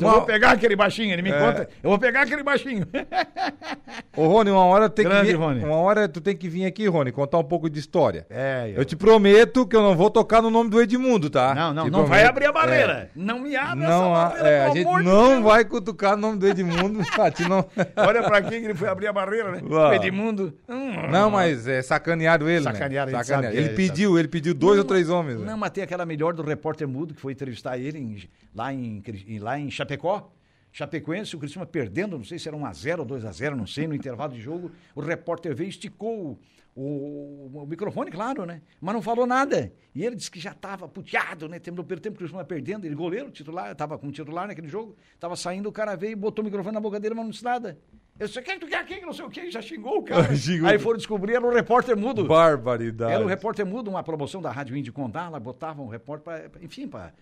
Speaker 1: eu vou pegar aquele baixinho, ele me
Speaker 2: É.
Speaker 1: conta. Eu vou pegar aquele baixinho.
Speaker 2: Ô, Rony, uma hora tem
Speaker 1: Grande,
Speaker 2: que
Speaker 1: Rony.
Speaker 2: uma hora tu tem que vir aqui, Rony, contar um pouco de história.
Speaker 1: É,
Speaker 2: Eu te prometo que eu não vou tocar no nome do Edmundo, tá?
Speaker 1: Não, não,
Speaker 2: Te
Speaker 1: não
Speaker 2: prometo.
Speaker 1: vai abrir a
Speaker 2: É.
Speaker 1: barreira. Não me abre
Speaker 2: Não,
Speaker 1: essa barreira,
Speaker 2: é, a gente não
Speaker 1: Deus.
Speaker 2: vai cutucar o nome do Edmundo. gente não...
Speaker 1: Olha pra quem que ele foi abrir a barreira, né?
Speaker 2: Uau.
Speaker 1: O Edmundo. Hum.
Speaker 2: Não, mas é sacanearam ele,
Speaker 1: Sacanearam,
Speaker 2: né?
Speaker 1: gente sabe que
Speaker 2: Ele
Speaker 1: é,
Speaker 2: pediu, ele pediu dois ou três homens. né?
Speaker 1: Não, mas tem aquela melhor do repórter mudo que foi entrevistar ele em- lá, em, em- lá em Chapecó. Chapecoense, o Cristiano perdendo, não sei se era 1x0 ou 2x0, não sei, no intervalo de jogo. O repórter veio e esticou o, o- microfone, claro, né? Mas não falou nada. E ele disse que já estava puteado, né? Tempo, primeiro tempo, o Cristiano perdendo. Ele, goleiro, titular, estava como titular naquele jogo. Estava saindo, o cara veio e botou o microfone na boca dele, mas não disse nada. Eu disse, quem tu quer aqui? que Não sei o quê, já xingou o cara.
Speaker 2: Xingou.
Speaker 1: Aí foram descobrir, era o repórter mudo.
Speaker 2: Barbaridade.
Speaker 1: Era o repórter mudo, uma promoção da Rádio Índio Condá, lá botavam o repórter, pra, enfim, para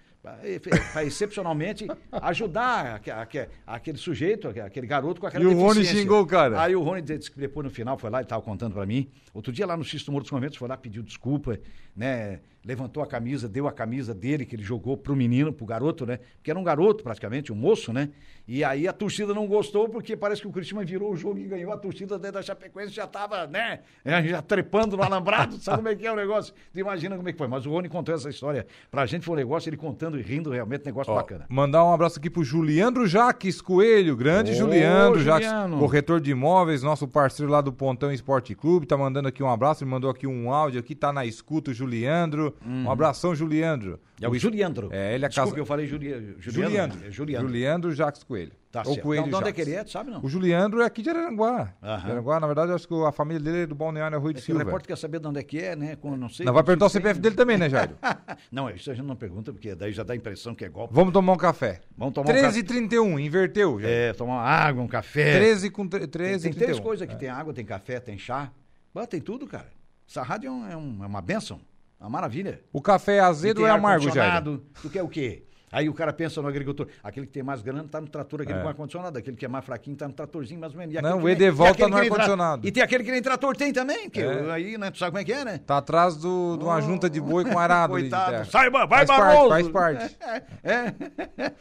Speaker 1: excepcionalmente ajudar aque- aque- aquele sujeito, aque- aquele garoto com aquela
Speaker 2: E o Rony xingou o cara.
Speaker 1: Aí o Rony disse que depois no final foi lá, ele estava contando para mim. Outro dia lá no Xisto Moro dos Conventos foi lá, pediu desculpa, né? Levantou a camisa, deu a camisa dele que ele jogou pro menino, pro garoto, né? Porque era um garoto praticamente, um moço, né? E aí a torcida não gostou porque parece que o Cristiano virou o jogo e ganhou. A torcida dentro da Chapecoense já tava, né? é, Já trepando no alambrado, sabe como é que é o negócio? Tu imagina como é que foi. Mas o Rony contou essa história. Pra gente foi um negócio, ele contando e rindo, realmente, negócio
Speaker 2: Ó,
Speaker 1: bacana.
Speaker 2: Mandar um abraço aqui pro Juliandro Jaques Coelho, grande
Speaker 1: Ô,
Speaker 2: Juliandro Jaques,
Speaker 1: Juliano.
Speaker 2: corretor de imóveis, nosso parceiro lá do Pontão Esporte Clube, tá mandando aqui um abraço, ele mandou aqui um áudio aqui, tá na escuta o Juliandro. Um abração, Juliandro.
Speaker 1: É o Juliandro.
Speaker 2: É, ele é
Speaker 1: Desculpa,
Speaker 2: casa-
Speaker 1: eu falei Julia, Juliano.
Speaker 2: Juliandro.
Speaker 1: É Juliano.
Speaker 2: Juliandro Jaques Coelho.
Speaker 1: Tá
Speaker 2: Ou
Speaker 1: certo.
Speaker 2: Coelho
Speaker 1: Então, de onde é que ele é, tu sabe não?
Speaker 2: O Juliandro é aqui de Araranguá.
Speaker 1: Aham.
Speaker 2: De Araranguá, na verdade, acho que a família dele é do Balneário Rui de
Speaker 1: Esse o
Speaker 2: Silva.
Speaker 1: repórter quer saber de onde é que é, né? Como eu não sei.
Speaker 2: Não, vai
Speaker 1: não
Speaker 2: perguntar o. CPF dele também, né, Jairo?
Speaker 1: não, isso a gente não pergunta, porque daí já dá a impressão que é golpe.
Speaker 2: Vamos tomar um café.
Speaker 1: Vamos tomar um
Speaker 2: 13 e 31, inverteu. Jairo.
Speaker 1: É, tomar uma água, um café.
Speaker 2: 13 com tre-
Speaker 1: tem,
Speaker 2: 13
Speaker 1: tem
Speaker 2: e
Speaker 1: três
Speaker 2: 31.
Speaker 1: coisas aqui. Tem água, tem café, tem chá. Bah, tem tudo, cara. Essa rádio é, um- é um- é uma benção. Uma maravilha.
Speaker 2: O café é azedo ou é amargo,
Speaker 1: ar-condicionado. Tu quer o quê? Aí o cara pensa no agricultor. Aquele que tem mais grana tá no trator, aquele
Speaker 2: É.
Speaker 1: com ar-condicionado. Aquele que é mais fraquinho tá no tratorzinho, mais ou menos.
Speaker 2: Não, o Edeval
Speaker 1: aquele
Speaker 2: tá no ar-condicionado.
Speaker 1: E tem aquele que nem trator tem também. Que
Speaker 2: É.
Speaker 1: Aí, né? Tu sabe como é que é, né?
Speaker 2: Tá atrás do, de uma junta de boi com arado.
Speaker 1: Coitado. Saiba, vai,
Speaker 2: faz parte,
Speaker 1: Barroso.
Speaker 2: faz parte.
Speaker 1: É,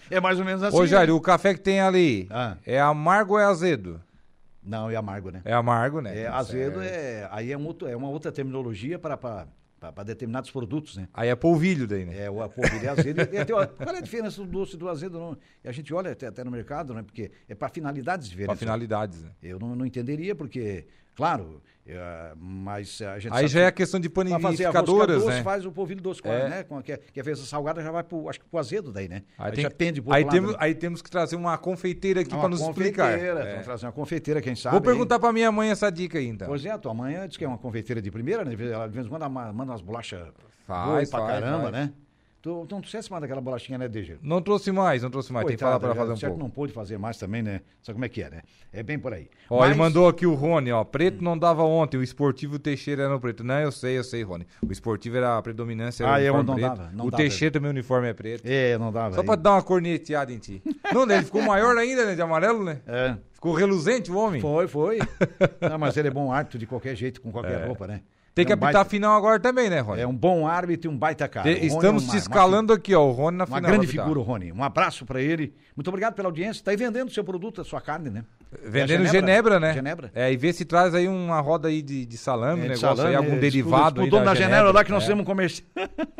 Speaker 1: é mais ou menos assim.
Speaker 2: Ô, Jairo,
Speaker 1: né?
Speaker 2: o café que tem ali
Speaker 1: Ah.
Speaker 2: é amargo ou é azedo?
Speaker 1: Não, é amargo, né?
Speaker 2: É amargo, né?
Speaker 1: É,
Speaker 2: Tá
Speaker 1: azedo é. Aí é, um outro- é uma outra terminologia para determinados produtos, né?
Speaker 2: Aí é polvilho daí, né?
Speaker 1: É, o polvilho é azedo. E até, ó, qual é a diferença do doce e do azedo? Não? E a gente olha até, até no mercado, né? Porque é para finalidades diferentes.
Speaker 2: finalidades, né?
Speaker 1: Eu não, não entenderia, porque Claro, é, mas a gente
Speaker 2: Aí já é a questão de panificadoras, né?
Speaker 1: faz o polvilho doce,
Speaker 2: É.
Speaker 1: né? Com a, que, que a fez salgada já vai pro, acho que pro azedo daí, né?
Speaker 2: Aí,
Speaker 1: Aí,
Speaker 2: tem,
Speaker 1: já pende pro
Speaker 2: aí,
Speaker 1: lado,
Speaker 2: temos,
Speaker 1: né?
Speaker 2: aí temos que trazer uma confeiteira aqui para nos explicar.
Speaker 1: confeiteira,
Speaker 2: É.
Speaker 1: Vamos trazer uma confeiteira, quem sabe.
Speaker 2: Vou perguntar para minha mãe essa dica aí, então.
Speaker 1: Pois é, a tua mãe diz que é uma confeiteira de primeira, né? Ela de vez em quando manda umas bolachas
Speaker 2: Faz,
Speaker 1: pra
Speaker 2: faz,
Speaker 1: caramba,
Speaker 2: faz.
Speaker 1: né? Tu, tu não trouxesse mais daquela bolachinha, né, DG?
Speaker 2: Não trouxe mais, não trouxe mais. Tem que falar para fazer um
Speaker 1: certo
Speaker 2: pouco.
Speaker 1: não pôde fazer mais também, né? Sabe como é que é, né? É bem por aí.
Speaker 2: Ó,
Speaker 1: Mas-
Speaker 2: ele mandou aqui o Rony, ó. Preto não dava ontem, o esportivo Teixeira era no preto. Não, eu sei, eu sei, Rony. O esportivo era a predominância, era
Speaker 1: Ah, eu não
Speaker 2: preto.
Speaker 1: dava, não
Speaker 2: o
Speaker 1: dava.
Speaker 2: Teixeira também o uniforme é preto.
Speaker 1: É, não dava.
Speaker 2: Só pra dar uma corneteada em ti. não, né? Ele ficou maior ainda, né? De amarelo, né?
Speaker 1: É.
Speaker 2: Ficou reluzente o homem.
Speaker 1: Foi, foi. não, mas ele é bom árbitro de qualquer jeito, com qualquer roupa, né?
Speaker 2: É. Tem que
Speaker 1: É um
Speaker 2: apitar
Speaker 1: baita-
Speaker 2: a final agora também, né, Rony?
Speaker 1: É um bom árbitro e um baita cara.
Speaker 2: Te-
Speaker 1: Rony
Speaker 2: Estamos
Speaker 1: é uma-
Speaker 2: te escalando aqui, ó. O Rony na
Speaker 1: Uma, uma
Speaker 2: final.
Speaker 1: grande
Speaker 2: vai apitar.
Speaker 1: figura, o Rony. Um abraço pra ele. Muito obrigado pela audiência. Tá aí vendendo seu produto, a sua carne, né?
Speaker 2: Vendendo
Speaker 1: É a
Speaker 2: Genebra, né?
Speaker 1: Genebra.
Speaker 2: É, e vê se traz aí uma roda aí de, de salame, um
Speaker 1: É, de
Speaker 2: negócio
Speaker 1: salame,
Speaker 2: aí, algum
Speaker 1: é,
Speaker 2: derivado
Speaker 1: O dono da Genebra lá que nós
Speaker 2: é.
Speaker 1: temos um comercial.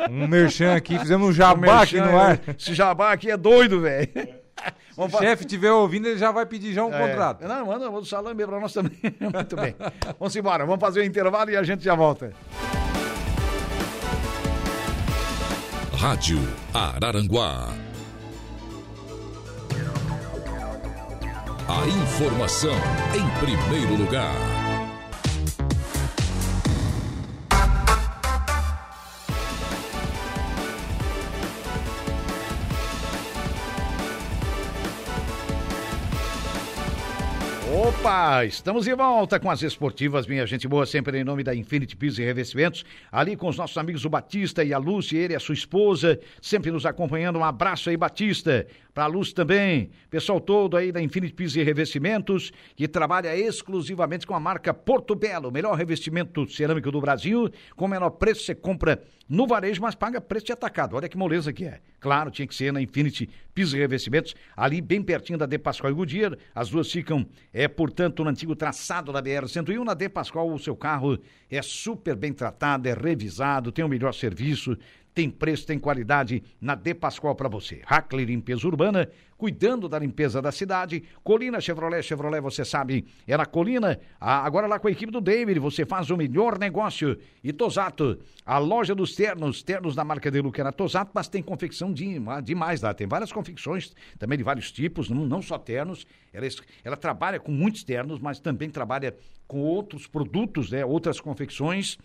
Speaker 2: Um merchan aqui, fizemos um jabá aqui no ar.
Speaker 1: Esse jabá aqui é doido, velho.
Speaker 2: Se o chefe estiver ouvindo, ele já vai pedir já um
Speaker 1: É.
Speaker 2: contrato.
Speaker 1: Não, manda o salame pra nós também. Muito bem. Vamos embora, vamos fazer o intervalo e a gente já volta.
Speaker 4: Rádio Araranguá. A informação em primeiro lugar.
Speaker 1: Opa, estamos de volta com as esportivas, minha gente boa, sempre em nome da Infinity Piso e Revestimentos, ali com os nossos amigos o Batista e a Lúcia, ele e a sua esposa, sempre nos acompanhando, um abraço aí, Batista, para a Lúcia também, pessoal todo aí da Infinity Piso e Revestimentos, que trabalha exclusivamente com a marca Porto Belo, melhor revestimento cerâmico do Brasil, com menor preço você compra no varejo, mas paga preço de atacado. Olha que moleza que é. Claro, tinha que ser na Infinity Pisos e Revestimentos, ali bem pertinho da De Pascoal e Goodyear. As duas ficam, é, portanto, no antigo traçado da BR-101. Na De Pascoal, o seu carro é super bem tratado, é revisado, tem o melhor serviço, tem preço, tem qualidade na De Pascoal para você. Hackler Limpeza Urbana, cuidando da limpeza da cidade. Colina Chevrolet, Chevrolet, você sabe, é na Colina. Ah, agora lá com a equipe do David, você faz o melhor negócio. E Tosato, a loja dos ternos, ternos da marca de Luca é na Tosato, mas tem confecção de, demais lá. Tem várias confecções, também de vários tipos, não, não só ternos. Ela, es- ela trabalha com muitos ternos, mas também trabalha com outros produtos, né? Outras confecções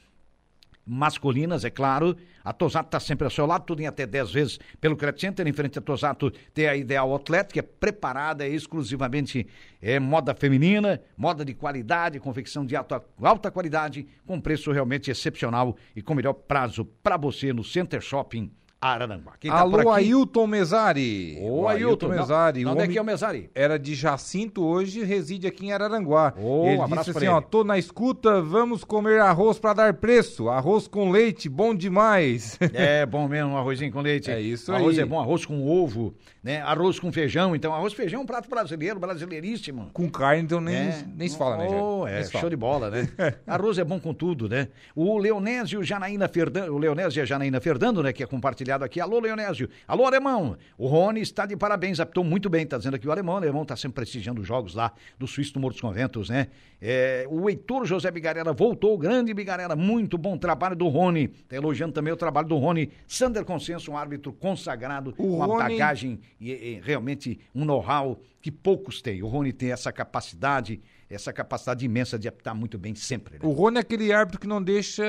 Speaker 1: masculinas, é claro. A Tosato está sempre ao seu lado, tudo em até 10 vezes pelo Credit Center. Em frente à Tosato tem a Ideal Outlet, que é preparada exclusivamente é, moda feminina, moda de qualidade, confecção de alta, alta qualidade, com preço realmente excepcional e com melhor prazo para você no Center Shopping Araranguá. Quem tá
Speaker 2: Alô? Ailton Mesari.
Speaker 1: Ô,
Speaker 2: O
Speaker 1: Ailton.
Speaker 2: Mesari.
Speaker 1: Não, onde é que é o Mesari?
Speaker 2: Era de Jacinto, hoje reside aqui em Araranguá.
Speaker 1: Ô,
Speaker 2: ele
Speaker 1: um abraço
Speaker 2: disse assim, ó,
Speaker 1: ele.
Speaker 2: tô na escuta, vamos comer arroz pra dar preço. Arroz com leite, bom demais.
Speaker 1: É bom mesmo, um arrozinho com leite.
Speaker 2: É isso
Speaker 1: arroz
Speaker 2: aí.
Speaker 1: é bom, arroz com ovo, né? Arroz com feijão. Então, arroz e feijão é um prato brasileiro, brasileiríssimo.
Speaker 2: com carne, então nem,
Speaker 1: É.
Speaker 2: nem se fala, né,
Speaker 1: Oh, é, show de bola, né? Arroz é bom com tudo, né? O Leonésio Janaína Fernando, o Leonésio e a Janaína Fernando, né, que é compartilhado aqui. Alô, Leonésio. Alô, Alemão. O Rony está de parabéns, apitou muito bem, tá dizendo aqui o Alemão. O Alemão está sempre prestigiando os jogos lá do Suíço do Morro dos Conventos, né? É, o Heitor José Bigarella voltou, grande Bigarella, muito bom trabalho do Rony. Tá elogiando também o trabalho do Rony. Sander Consenso, um árbitro consagrado,
Speaker 2: O
Speaker 1: com uma
Speaker 2: Rony-
Speaker 1: bagagem e, e realmente um know-how que poucos têm. O Rony tem essa capacidade, essa capacidade imensa de apitar muito bem sempre. né?
Speaker 2: O Rony é aquele árbitro que não deixa...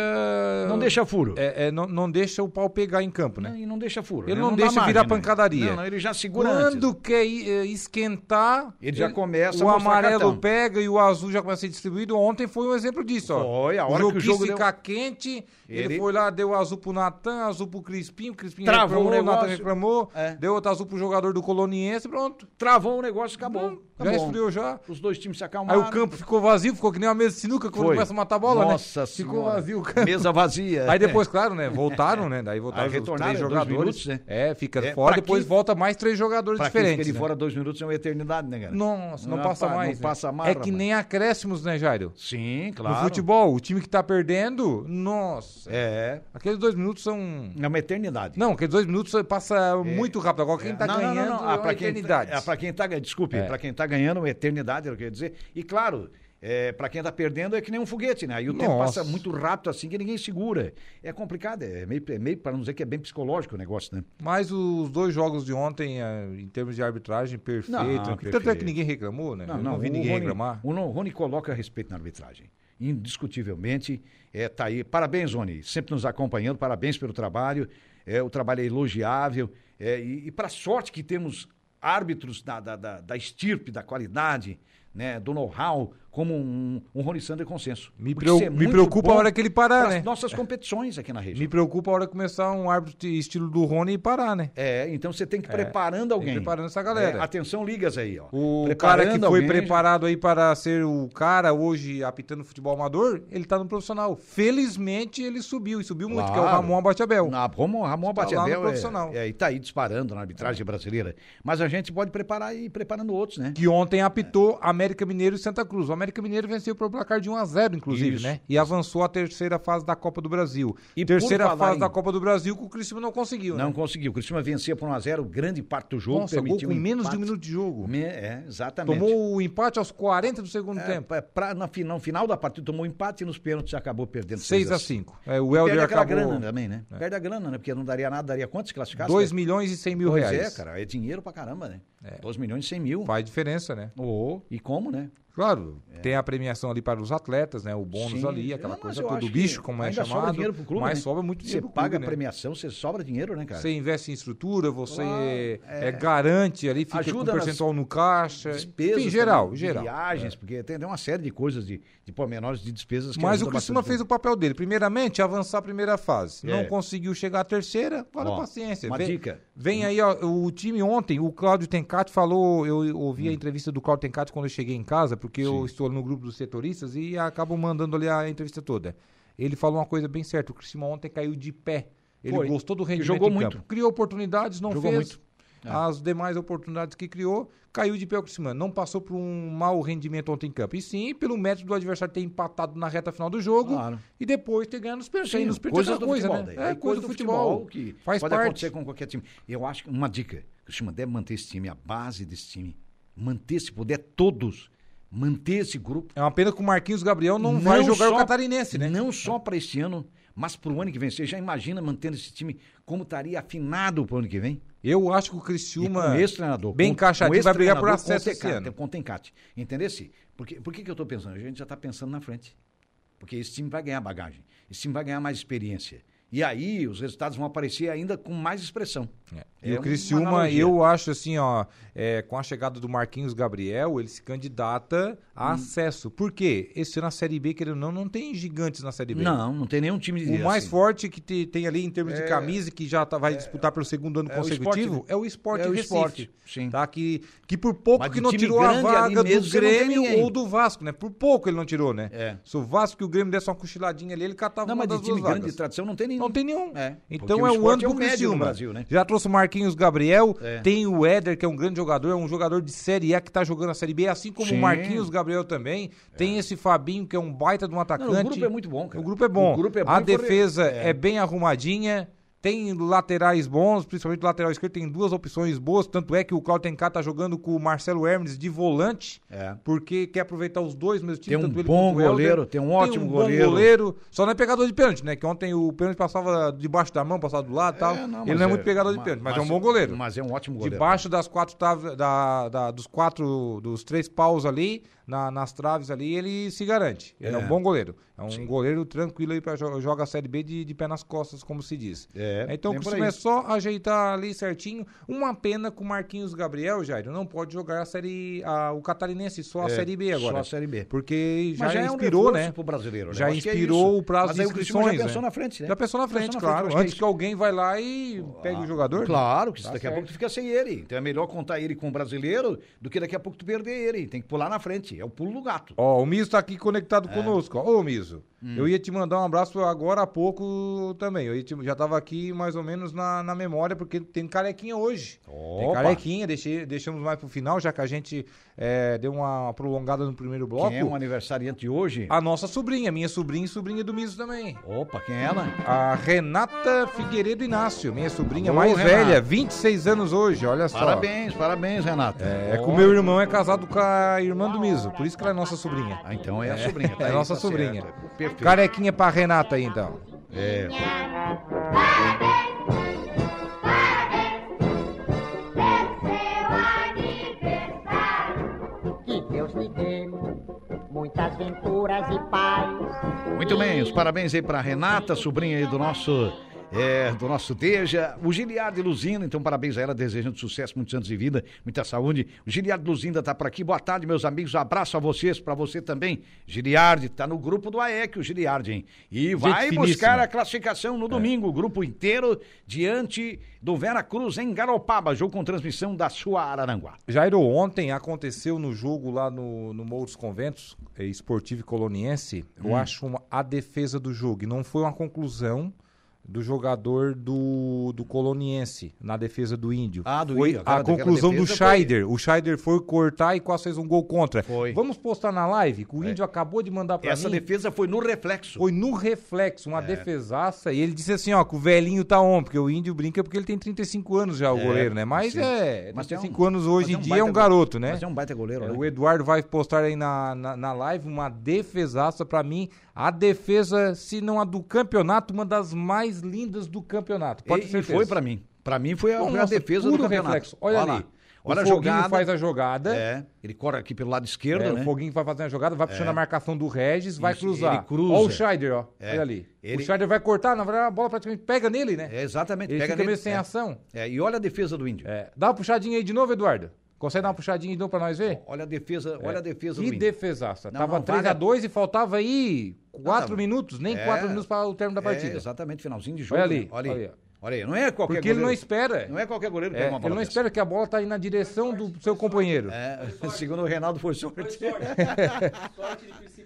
Speaker 1: Não deixa furo.
Speaker 2: É, é, não, não deixa o pau pegar em campo, né?
Speaker 1: Não, E não deixa furo.
Speaker 2: Ele
Speaker 1: né?
Speaker 2: não
Speaker 1: dá
Speaker 2: deixa virar
Speaker 1: né?
Speaker 2: pancadaria.
Speaker 1: Não, não, ele já segura
Speaker 2: Quando
Speaker 1: antes.
Speaker 2: quer eh, esquentar,
Speaker 1: Ele já começa
Speaker 2: o amarelo
Speaker 1: cartão.
Speaker 2: pega e o azul já começa a ser distribuído. Ontem foi um exemplo disso, ó.
Speaker 1: Foi, a hora
Speaker 2: o
Speaker 1: que o
Speaker 2: jogo quis
Speaker 1: deu-
Speaker 2: ficar quente, ele...
Speaker 1: Ele-
Speaker 2: foi lá, deu azul pro Natan, azul pro Crispim, o Crispim
Speaker 1: Travou
Speaker 2: reclamou,
Speaker 1: o
Speaker 2: Natan reclamou,
Speaker 1: É.
Speaker 2: deu outro azul pro jogador do Coloniense, pronto.
Speaker 1: Travou o negócio, acabou.
Speaker 2: Já
Speaker 1: Acabou.
Speaker 2: esfriou já.
Speaker 1: Os dois times se
Speaker 2: Aí
Speaker 1: acalmaram.
Speaker 2: o campo ficou vazio, ficou que nem uma mesa de sinuca quando
Speaker 1: Foi.
Speaker 2: começa a matar a bola,
Speaker 1: Nossa
Speaker 2: né? Ficou vazio o campo.
Speaker 1: Mesa vazia.
Speaker 2: Aí depois, claro, né? Voltaram, né? Daí voltaram
Speaker 1: Aí
Speaker 2: os
Speaker 1: retornaram,
Speaker 2: três jogadores.
Speaker 1: minutos, né?
Speaker 2: É, fica
Speaker 1: É,
Speaker 2: fora, depois
Speaker 1: quem-
Speaker 2: volta mais três jogadores
Speaker 1: Pra quem fica
Speaker 2: diferentes.
Speaker 1: de
Speaker 2: né?
Speaker 1: fora dois minutos é uma eternidade, né, cara?
Speaker 2: Nossa, não,
Speaker 1: Não
Speaker 2: passa
Speaker 1: pa-
Speaker 2: mais.
Speaker 1: não
Speaker 2: né?
Speaker 1: passa mais,
Speaker 2: É que nem acréscimos, né, Jairo?
Speaker 1: Sim, claro.
Speaker 2: No futebol, o time que tá perdendo, nossa.
Speaker 1: É.
Speaker 2: Aqueles dois minutos são.
Speaker 1: É uma eternidade.
Speaker 2: Não, aqueles dois minutos passa muito rápido. Agora quem tá
Speaker 1: É. Não, não,
Speaker 2: ganhando
Speaker 1: não, não.
Speaker 2: é
Speaker 1: Ah,
Speaker 2: uma
Speaker 1: quem,
Speaker 2: eternidade.
Speaker 1: é, pra quem tá, desculpe,
Speaker 2: É.
Speaker 1: pra quem tá ganhando uma eternidade, eu quero dizer. E claro, É, para quem tá perdendo é que nem um foguete, né? Aí o tempo
Speaker 2: Nossa.
Speaker 1: passa muito rápido assim que ninguém segura. É complicado, é meio, é meio para não dizer que é bem psicológico o negócio, né?
Speaker 2: Mas os dois jogos de ontem, eh, em termos de arbitragem, perfeito.
Speaker 1: Não,
Speaker 2: né? Tanto é
Speaker 1: perfeito.
Speaker 2: que ninguém reclamou, né? Eu não, vi
Speaker 1: o
Speaker 2: ninguém
Speaker 1: Rony,
Speaker 2: reclamar.
Speaker 1: O Rony coloca respeito na arbitragem. Indiscutivelmente, é, tá aí. Parabéns, Rony, sempre nos acompanhando, parabéns pelo trabalho. É, o trabalho é elogiável. É, e para sorte que temos árbitros da, da, da, da estirpe, da qualidade, né, do know-how, como um, um Rony Sander Consenso.
Speaker 2: Me,
Speaker 1: é
Speaker 2: me preocupa a hora que ele parar, né?
Speaker 1: nossas competições aqui na região.
Speaker 2: Me preocupa a hora que começar um árbitro de estilo do Rony e parar, né?
Speaker 1: É, então você tem que ir preparando
Speaker 2: tem que
Speaker 1: alguém.
Speaker 2: preparando essa galera.
Speaker 1: É, atenção, ligas aí, ó.
Speaker 2: O
Speaker 1: Preparando
Speaker 2: cara que foi
Speaker 1: alguém,
Speaker 2: preparado aí para ser o cara hoje apitando futebol amador, ele tá no profissional. Felizmente ele subiu, e subiu muito, que é o
Speaker 1: Claro.
Speaker 2: Ramon Abatiabel.
Speaker 1: Na, Ramon, Ramon
Speaker 2: Está lá no
Speaker 1: Batiabel
Speaker 2: profissional.
Speaker 1: é, é, e tá aí disparando na arbitragem brasileira. Mas a gente pode preparar e ir preparando outros, né?
Speaker 2: Que ontem apitou América Mineiro e Santa Cruz. O América Mineiro venceu por placar de 1 a 0 inclusive,
Speaker 1: Isso.
Speaker 2: né? E avançou à terceira fase da Copa do Brasil.
Speaker 1: E
Speaker 2: terceira fase
Speaker 1: em-
Speaker 2: da Copa do Brasil que o Cristiano não conseguiu,
Speaker 1: Não
Speaker 2: né?
Speaker 1: conseguiu. O Cristina vencia por 1x0 grande parte do jogo.
Speaker 2: Nossa, gol
Speaker 1: permitiu
Speaker 2: com
Speaker 1: um
Speaker 2: menos de um minuto de jogo.
Speaker 1: Me- É, exatamente.
Speaker 2: Tomou o empate aos 40 do segundo
Speaker 1: É,
Speaker 2: tempo.
Speaker 1: pra- pra- na, no final da partida tomou empate e nos pênaltis acabou perdendo
Speaker 2: 6 a
Speaker 1: 5.
Speaker 2: 5 É, o
Speaker 1: Perde
Speaker 2: Helder acabou
Speaker 1: grana também, né? Perde a grana, né? Porque não daria nada, daria quanto se classificasse?
Speaker 2: 2
Speaker 1: né?
Speaker 2: milhões e 100 mil
Speaker 1: Pois
Speaker 2: reais.
Speaker 1: é, cara. É dinheiro pra caramba, né? 2 milhões e 100 mil.
Speaker 2: Faz diferença, né?
Speaker 1: Oh, e como, né?
Speaker 2: Claro, tem a premiação ali para os atletas, né? O bônus
Speaker 1: Sim.
Speaker 2: ali, aquela
Speaker 1: Não,
Speaker 2: coisa
Speaker 1: eu
Speaker 2: toda,
Speaker 1: acho
Speaker 2: o
Speaker 1: que
Speaker 2: bicho, como é
Speaker 1: ainda sobra
Speaker 2: chamado.
Speaker 1: dinheiro pro clube,
Speaker 2: mas
Speaker 1: né?
Speaker 2: sobra muito
Speaker 1: Você
Speaker 2: dinheiro
Speaker 1: paga
Speaker 2: clube,
Speaker 1: a
Speaker 2: né?
Speaker 1: premiação, você sobra dinheiro, né, cara?
Speaker 2: Você investe em estrutura, você é,
Speaker 1: é.
Speaker 2: garante ali, fica
Speaker 1: Ajuda
Speaker 2: com
Speaker 1: nas
Speaker 2: percentual no caixa.
Speaker 1: Despesas.
Speaker 2: Enfim, geral,
Speaker 1: também, de
Speaker 2: geral.
Speaker 1: Viagens, porque tem uma série de coisas, de, de pormenores de despesas que
Speaker 2: Mas o
Speaker 1: bastante.
Speaker 2: fez o papel dele. Primeiramente, avançar a primeira fase.
Speaker 1: É.
Speaker 2: Não conseguiu chegar à terceira, olha
Speaker 1: Ó,
Speaker 2: paciência.
Speaker 1: uma
Speaker 2: vem,
Speaker 1: dica.
Speaker 2: Vem aí, ó, o time ontem, o Cláudio Tencati falou, eu ouvi a
Speaker 1: Hum.
Speaker 2: entrevista do Cláudio Tencati quando eu cheguei em casa, porque eu estou no grupo dos setoristas e acabo mandando ali a entrevista toda. Ele falou uma coisa bem certa, o Criciúma ontem caiu de pé. Ele
Speaker 1: Foi.
Speaker 2: gostou do rendimento
Speaker 1: jogou muito.
Speaker 2: campo. Criou oportunidades, não
Speaker 1: Jogou
Speaker 2: fez.
Speaker 1: muito. É.
Speaker 2: As demais oportunidades que criou, caiu de pé o Criciúma. Não passou por um mau rendimento ontem em campo. E sim, pelo mérito do adversário ter empatado na reta final do jogo
Speaker 1: Claro.
Speaker 2: e depois ter ganhado nos pênaltis.
Speaker 1: Sim,
Speaker 2: nos pênaltis é
Speaker 1: do
Speaker 2: coisa,
Speaker 1: futebol.
Speaker 2: né? É coisa do futebol.
Speaker 1: que
Speaker 2: Faz
Speaker 1: pode
Speaker 2: parte.
Speaker 1: acontecer com qualquer time. Eu acho que uma dica, o Criciúma deve manter esse time, a base desse time, manter, se puder, todos, manter esse grupo.
Speaker 2: É uma pena que o Marquinhos Gabriel não, vai jogar
Speaker 1: só-
Speaker 2: o catarinense, né?
Speaker 1: Não só para este ano, mas para o ano que vem. Você já imagina mantendo esse time como estaria afinado para o ano que vem?
Speaker 2: Eu acho que o
Speaker 1: E
Speaker 2: Criciúma,
Speaker 1: com esse treinador.
Speaker 2: bem
Speaker 1: com-
Speaker 2: encaixadinho,
Speaker 1: com
Speaker 2: vai brigar por acesso
Speaker 1: com
Speaker 2: esse ano.
Speaker 1: Com Tencate. Entendesse? Porque, por que, que eu estou pensando? A gente já está pensando na frente. Porque esse time vai ganhar bagagem. Esse time vai ganhar mais experiência. E aí os resultados vão aparecer ainda com mais expressão.
Speaker 2: É.
Speaker 1: É
Speaker 2: E o
Speaker 1: uma
Speaker 2: Criciúma, eu acho assim, ó, é, com a chegada do Marquinhos Gabriel, ele se candidata
Speaker 1: Hum.
Speaker 2: a acesso. Por quê? Esse ano na Série B, querendo ou não, não tem gigantes na Série B.
Speaker 1: Não, não tem nenhum time
Speaker 2: O mais
Speaker 1: assim.
Speaker 2: forte que te- tem ali em termos de
Speaker 1: É,
Speaker 2: camisa, que já tá- vai disputar pelo segundo ano
Speaker 1: é o
Speaker 2: consecutivo,
Speaker 1: esporte,
Speaker 2: é o Esporte
Speaker 1: É o esporte, sim.
Speaker 2: Tá? Que, que por pouco
Speaker 1: Mas
Speaker 2: que
Speaker 1: de
Speaker 2: não tirou a vaga do Grêmio ou do Vasco, né? Por pouco ele não tirou, né?
Speaker 1: É.
Speaker 2: Se o Vasco e o Grêmio desse uma cochiladinha ali, ele catava
Speaker 1: Não,
Speaker 2: uma
Speaker 1: mas
Speaker 2: das
Speaker 1: de time grande
Speaker 2: vagas.
Speaker 1: de tradição não tem nenhum.
Speaker 2: Não tem nenhum.
Speaker 1: É,
Speaker 2: Então
Speaker 1: porque
Speaker 2: é
Speaker 1: o
Speaker 2: o ano
Speaker 1: é o
Speaker 2: do Criciúma.
Speaker 1: Brasil, né?
Speaker 2: Já trouxe o Marquinhos Gabriel,
Speaker 1: É.
Speaker 2: tem o Éder, que é um grande jogador, é um jogador de Série A que tá jogando a Série B, assim como
Speaker 1: Sim. É.
Speaker 2: o Marquinhos Gabriel também. Tem esse Fabinho, que é um baita de um atacante.
Speaker 1: Não, o grupo é muito bom, cara.
Speaker 2: O grupo é bom.
Speaker 1: O grupo é bom
Speaker 2: a defesa
Speaker 1: é.
Speaker 2: é. bem arrumadinha. Tem laterais bons, principalmente o lateral esquerdo, tem duas opções boas. Tanto é que o Claudio Tenká tá jogando com o Marcelo Hermes de volante,
Speaker 1: É.
Speaker 2: porque quer aproveitar os dois mesmo times.
Speaker 1: Tem um bom goleiro, tem um ótimo
Speaker 2: tem um
Speaker 1: goleiro.
Speaker 2: Bom goleiro. Só não é pegador de pênalti, né? Que ontem o pênalti passava debaixo da mão, passava do lado e tal.
Speaker 1: É, não,
Speaker 2: ele
Speaker 1: mas
Speaker 2: não é muito pegador de pênalti, mas, é um bom goleiro.
Speaker 1: Mas é um ótimo goleiro.
Speaker 2: Debaixo das quatro da, da- dos quatro, dos três paus ali, na- nas traves ali, ele se garante. Ele é,
Speaker 1: É.
Speaker 2: um bom goleiro. É um goleiro tranquilo aí jo joga a Série B de, de pé nas costas, como se diz.
Speaker 1: É,
Speaker 2: então o é só ajeitar ali certinho. Uma pena com o Marquinhos Gabriel, Jairo, não pode jogar a série, a- o catarinense, só a
Speaker 1: É,
Speaker 2: Série B agora.
Speaker 1: Só a Série B.
Speaker 2: Porque já,
Speaker 1: já é um
Speaker 2: inspirou,
Speaker 1: reforço
Speaker 2: né?
Speaker 1: pro brasileiro, né?
Speaker 2: Já
Speaker 1: acho é
Speaker 2: inspirou o prazo
Speaker 1: Mas
Speaker 2: de
Speaker 1: o
Speaker 2: inscrições.
Speaker 1: já pensou
Speaker 2: né?
Speaker 1: na frente, né?
Speaker 2: Já pensou na frente,
Speaker 1: Pensou na
Speaker 2: claro.
Speaker 1: frente, acho
Speaker 2: Antes
Speaker 1: que
Speaker 2: que alguém vai lá e pegue o jogador. né?
Speaker 1: Claro, que
Speaker 2: Tá
Speaker 1: daqui a
Speaker 2: certo.
Speaker 1: pouco tu fica sem ele. Então é melhor contar ele com o brasileiro do que daqui a pouco tu perder ele. Tem que pular na frente. É o pulo do gato.
Speaker 2: Ó, o Miso tá aqui
Speaker 1: É.
Speaker 2: conectado conosco. ó. Ô, Miso,
Speaker 1: Hum.
Speaker 2: eu ia te mandar um abraço agora há pouco também. Eu te- já tava aqui mais ou menos na, na memória, porque tem carequinha hoje. Tem
Speaker 1: Opa.
Speaker 2: carequinha, deixei, deixamos mais pro final, já que a gente é, deu uma prolongada no primeiro bloco.
Speaker 1: Quem é um aniversariante de hoje?
Speaker 2: A nossa sobrinha, minha sobrinha e sobrinha do Miso também.
Speaker 1: Opa, quem é ela?
Speaker 2: A Renata Figueiredo Inácio, minha sobrinha
Speaker 1: Alô,
Speaker 2: mais
Speaker 1: Renata.
Speaker 2: velha, 26 anos hoje, olha só.
Speaker 1: Parabéns, parabéns, Renata.
Speaker 2: É, é que o meu irmão é casado com a irmã do Miso, por isso que ela é nossa sobrinha.
Speaker 1: Ah, então é a sobrinha. tá
Speaker 2: é
Speaker 1: aí,
Speaker 2: nossa
Speaker 1: tá
Speaker 2: sobrinha.
Speaker 1: certo. Perfeito.
Speaker 2: Carequinha pra Renata aí, então.
Speaker 1: É.
Speaker 5: Que Deus lhe dê muitas venturas e paz.
Speaker 1: Muito bem, os parabéns aí pra Renata, sobrinha aí do nosso. É, do nosso Deja, o Giliardo Luzinda, então parabéns a ela, desejando sucesso, muitos anos de vida, muita saúde. O Giliardo Luzinda tá por aqui, boa tarde, meus amigos, um abraço a vocês, pra você também. Giliardi, tá no grupo do AEC, o Giliardi, hein? E vai buscar a classificação no domingo, o grupo inteiro, diante do Vera Cruz em Garopaba, jogo com transmissão da sua Araranguá.
Speaker 2: Jairo, ontem aconteceu no jogo lá no, no Morro dos Conventos, eh, esportivo e coloniense, eu
Speaker 1: Hum.
Speaker 2: acho uma, a defesa do jogo. E não foi uma conclusão do jogador do, do coloniense na defesa do índio.
Speaker 1: Ah, do
Speaker 2: foi
Speaker 1: Índio,
Speaker 2: a conclusão do
Speaker 1: defesa foi-
Speaker 2: Scheider. O Scheider foi cortar e quase fez um gol contra.
Speaker 1: Foi.
Speaker 2: Vamos postar na live? Que o índio acabou de mandar pra
Speaker 1: Essa
Speaker 2: mim.
Speaker 1: defesa foi no reflexo.
Speaker 2: Foi no reflexo,
Speaker 1: É.
Speaker 2: uma defesaça. E ele disse assim, ó, que o velhinho tá on, porque o índio brinca porque ele tem 35 anos já, o
Speaker 1: É,
Speaker 2: goleiro, né? Mas
Speaker 1: sim.
Speaker 2: é,
Speaker 1: Mas tem
Speaker 2: 35
Speaker 1: um-
Speaker 2: anos hoje em
Speaker 1: um
Speaker 2: dia é um garoto, né?
Speaker 1: Mas é um baita goleiro,
Speaker 2: É,
Speaker 1: né?
Speaker 2: o Eduardo vai postar aí na, na, na live uma defesaça pra mim. A defesa, se não a do campeonato, uma das mais lindas do campeonato. Pode ter
Speaker 1: e, e
Speaker 2: certeza.
Speaker 1: foi pra mim. Pra mim foi a, foi a
Speaker 2: Nossa,
Speaker 1: defesa do campeonato.
Speaker 2: reflexo. Olha,
Speaker 1: lá.
Speaker 2: ali.
Speaker 1: Olha
Speaker 2: o Foguinho
Speaker 1: jogada.
Speaker 2: faz a jogada.
Speaker 1: É, ele corre aqui pelo lado esquerdo,
Speaker 2: É,
Speaker 1: né?
Speaker 2: O Foguinho vai fazer a jogada, vai puxando a marcação do Regis, vai
Speaker 1: Isso,
Speaker 2: cruzar.
Speaker 1: ele cruza.
Speaker 2: Olha o Scheider, ó.
Speaker 1: É,
Speaker 2: Olha ali.
Speaker 1: ele-
Speaker 2: O Scheider vai cortar, na verdade a bola praticamente pega nele, né?
Speaker 1: É, exatamente.
Speaker 2: Ele
Speaker 1: pega
Speaker 2: fica
Speaker 1: nele,
Speaker 2: meio sem
Speaker 1: é.
Speaker 2: ação.
Speaker 1: É, e olha a defesa do índio.
Speaker 2: É, Dá uma puxadinha aí de novo, Eduardo. Consegue dar uma puxadinha de novo pra nós ver?
Speaker 1: Olha a defesa, olha a defesa do
Speaker 2: Que
Speaker 1: índio.
Speaker 2: defesaça.
Speaker 1: Não,
Speaker 2: Tava
Speaker 1: não,
Speaker 2: 3
Speaker 1: vale
Speaker 2: a
Speaker 1: a-
Speaker 2: 2 e faltava aí 4
Speaker 1: tava-
Speaker 2: minutos, nem
Speaker 1: É.
Speaker 2: 4 minutos para o término da
Speaker 1: É,
Speaker 2: partida.
Speaker 1: exatamente, finalzinho de jogo.
Speaker 2: Olha ali,
Speaker 1: né? Olha
Speaker 2: olha
Speaker 1: aí.
Speaker 2: aí.
Speaker 1: Olha aí, não é qualquer
Speaker 2: Porque ele
Speaker 1: goleiro.
Speaker 2: não espera.
Speaker 1: Não é qualquer goleiro que
Speaker 2: É,
Speaker 1: pega uma
Speaker 2: ele
Speaker 1: bola
Speaker 2: não
Speaker 1: dessa.
Speaker 2: espera que a bola tá aí na direção do seu companheiro.
Speaker 1: É, segundo o Reinaldo foi sorte.
Speaker 2: Sorte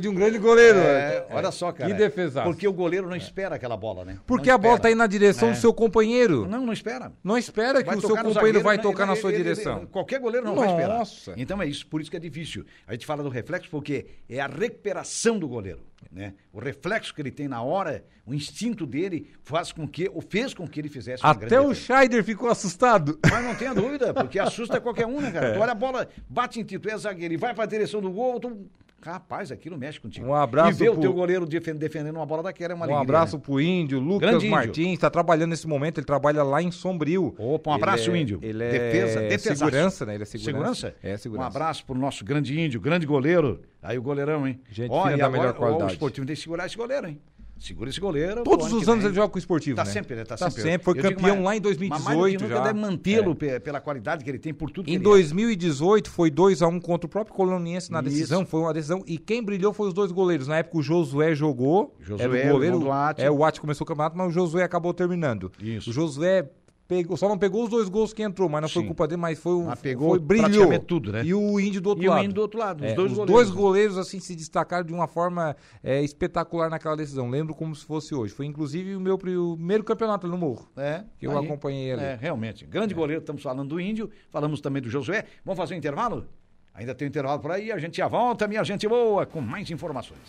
Speaker 2: de um grande goleiro.
Speaker 1: É,
Speaker 2: né?
Speaker 1: olha só, cara.
Speaker 2: Que defesaço.
Speaker 1: Porque o goleiro não espera aquela bola, né?
Speaker 2: Porque
Speaker 1: Não
Speaker 2: a bola
Speaker 1: espera.
Speaker 2: tá aí na direção
Speaker 1: É.
Speaker 2: do seu companheiro.
Speaker 1: Não, não espera.
Speaker 2: Não espera que
Speaker 1: Vai
Speaker 2: o seu companheiro
Speaker 1: zagueiro,
Speaker 2: vai tocar na sua
Speaker 1: ele-
Speaker 2: direção.
Speaker 1: ele- qualquer goleiro não vai esperar.
Speaker 2: Nossa.
Speaker 1: Então é isso, por isso que é difícil. A gente fala do reflexo porque é a recuperação do goleiro. Né? O reflexo que ele tem na hora, o instinto dele faz com que, ou fez com que ele fizesse uma
Speaker 2: Até
Speaker 1: grande
Speaker 2: o. Scheider ficou assustado.
Speaker 1: Mas não tenha dúvida, porque assusta qualquer um, né, cara? Tu olha a bola, bate em ti, tu é zagueiro e vai pra direção do gol, tu... Rapaz, aquilo mexe contigo.
Speaker 2: Um abraço
Speaker 1: E ver o
Speaker 2: pro-
Speaker 1: teu goleiro defen- defendendo uma bola daquela é uma
Speaker 2: Um
Speaker 1: alegria.
Speaker 2: abraço
Speaker 1: né?
Speaker 2: pro Índio, Lucas
Speaker 1: Grande.
Speaker 2: Martins, está trabalhando nesse momento, ele trabalha lá em Sombrio.
Speaker 1: Opa, um abraço,
Speaker 2: Ele é-
Speaker 1: Índio.
Speaker 2: Ele é
Speaker 1: defesa, defesaço.
Speaker 2: segurança, né? Ele é segurança.
Speaker 1: Segurança?
Speaker 2: É, segurança.
Speaker 1: Um abraço pro nosso grande índio, grande goleiro. Aí o goleirão, hein?
Speaker 2: Gente
Speaker 1: Ó, e
Speaker 2: da
Speaker 1: agora,
Speaker 2: melhor
Speaker 1: ó,
Speaker 2: qualidade.
Speaker 1: O esportivo tem que segurar esse goleiro, hein? Segura esse goleiro.
Speaker 2: Todos os anos
Speaker 1: vem.
Speaker 2: ele joga com o esportivo,
Speaker 1: Tá
Speaker 2: né?
Speaker 1: sempre, né? Tá,
Speaker 2: Tá
Speaker 1: sempre.
Speaker 2: sempre, foi
Speaker 1: Eu digo,
Speaker 2: campeão
Speaker 1: mas-
Speaker 2: lá em
Speaker 1: mas mais do que
Speaker 2: 2018
Speaker 1: nunca
Speaker 2: já.
Speaker 1: deve mantê-lo
Speaker 2: É.
Speaker 1: pe- pela qualidade que ele tem, por tudo que
Speaker 2: Em
Speaker 1: ele
Speaker 2: 2018 foi 2x1 contra o próprio Coloniense na
Speaker 1: Isso.
Speaker 2: decisão, foi uma decisão. E quem brilhou foi os dois goleiros. Na época o Josué jogou,
Speaker 1: Josué,
Speaker 2: era
Speaker 1: o
Speaker 2: o goleiro.
Speaker 1: Ati.
Speaker 2: É, o Ati começou o campeonato, mas o Josué acabou terminando.
Speaker 1: Isso.
Speaker 2: O Josué pegou, só não pegou os dois gols que entrou, mas não foi
Speaker 1: Sim.
Speaker 2: culpa dele, mas foi o
Speaker 1: Mas pegou
Speaker 2: foi, brilhou.
Speaker 1: tudo, né?
Speaker 2: E o Índio do outro
Speaker 1: E o
Speaker 2: lado.
Speaker 1: Índio do outro lado, os
Speaker 2: É,
Speaker 1: dois
Speaker 2: os
Speaker 1: goleiros.
Speaker 2: dois goleiros assim se destacaram de uma forma é, espetacular naquela decisão. Lembro como se fosse hoje. Foi inclusive o meu primeiro campeonato no Morro.
Speaker 1: É,
Speaker 2: Que eu
Speaker 1: aí.
Speaker 2: acompanhei ali.
Speaker 1: É, realmente. Grande goleiro, estamos falando do Índio, falamos também do Josué. Vamos fazer um intervalo? Ainda tem um intervalo por aí, a gente já volta, minha gente boa, com mais informações.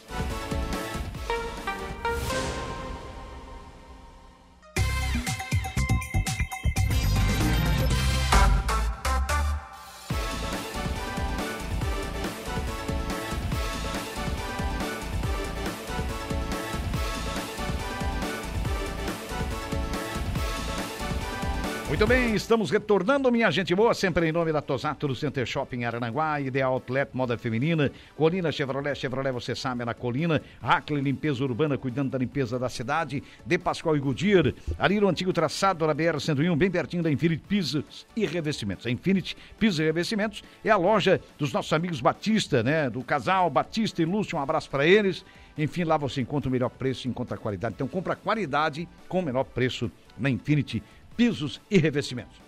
Speaker 1: Muito bem, estamos retornando, minha gente boa, sempre em nome da Tosato do Center Shopping Arananguá, Ideal Outlet, moda feminina, Colina Chevrolet, Chevrolet, você sabe, é na Colina, Hackley Limpeza Urbana, cuidando da limpeza da cidade, De Pascoal e Goodyear, ali no antigo traçado da BR-101, bem pertinho da Infinity Pisos e Revestimentos. A Infinity Pisos e Revestimentos é a loja dos nossos amigos Batista, né, do casal Batista e Lúcio, um abraço para eles. Enfim, lá você encontra o melhor preço, encontra a qualidade. Então, compra qualidade com o menor preço na Infinity Pisos e Revestimentos.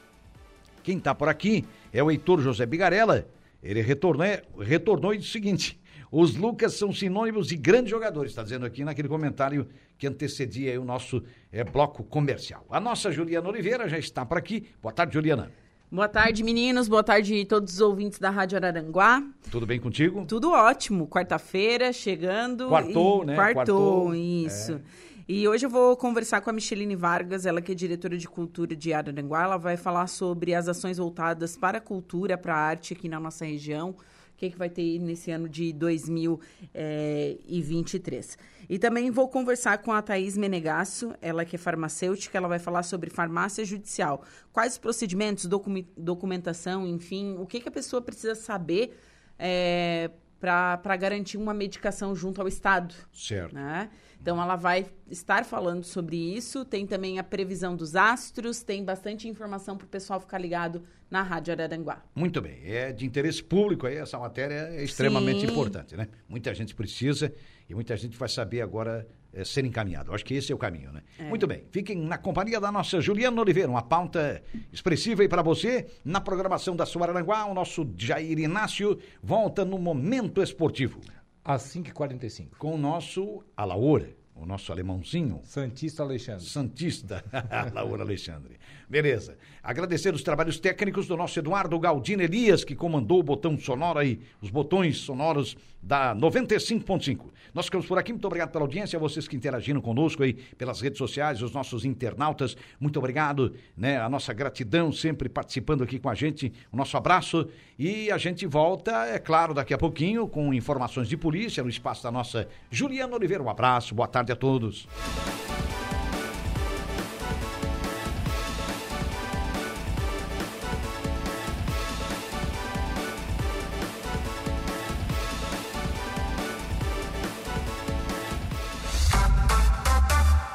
Speaker 1: Quem está por aqui é o Heitor José Bigarella. Ele retornou, retornou e disse o seguinte: Os Lucas são sinônimos de grandes jogadores, está dizendo aqui naquele comentário que antecedia o nosso é, bloco comercial. A nossa Juliana Oliveira já está por aqui. Boa tarde, Juliana.
Speaker 6: Boa tarde, meninos. Boa tarde todos os ouvintes da Rádio Araranguá.
Speaker 1: Tudo bem contigo?
Speaker 6: Tudo ótimo. Quarta-feira chegando.
Speaker 1: Quartou,
Speaker 6: e...
Speaker 1: né?
Speaker 6: Quartou,
Speaker 1: Quartou,
Speaker 6: isso. E hoje eu vou conversar com a Micheline Vargas, ela que é diretora de cultura de Araranguá. Ela vai falar sobre as ações voltadas para a cultura, para a arte aqui na nossa região. O que, que vai ter nesse ano de 2023. E também vou conversar com a Thaís Menegasso, ela que é farmacêutica, ela vai falar sobre farmácia judicial. Quais os procedimentos, docu documentação, enfim, o que, que a pessoa precisa saber é, para garantir uma medicação junto ao Estado.
Speaker 1: Certo.
Speaker 6: Né? Então, ela vai estar falando sobre isso. Tem também a previsão dos astros, tem bastante informação para o pessoal ficar ligado na Rádio Araranguá.
Speaker 1: Muito bem. É de interesse público aí, essa matéria é extremamente
Speaker 6: Sim.
Speaker 1: importante, né? Muita gente precisa e muita gente vai saber agora é, ser encaminhado. Acho que esse é o caminho, né? Muito bem. Fiquem na companhia da nossa Juliana Oliveira, uma pauta expressiva aí para você. Na programação da sua Araranguá, o nosso Jair Inácio volta no Momento Esportivo
Speaker 2: Às 5h45.
Speaker 1: com o nosso Alaora, o nosso alemãozinho,
Speaker 2: Santista Alexandre.
Speaker 1: Santista, Laura Alexandre. Beleza. Agradecer os trabalhos técnicos do nosso Eduardo Galdino Elias, que comandou o botão sonoro aí, os botões sonoros da 95.5. Nós ficamos por aqui. Muito obrigado pela audiência, a vocês que interagiram conosco aí pelas redes sociais, os nossos internautas. Muito obrigado, né? A nossa gratidão sempre participando aqui com a gente. O nosso abraço. E a gente volta, é claro, daqui a pouquinho com informações de polícia no espaço da nossa Juliana Oliveira. Um abraço, boa tarde a todos.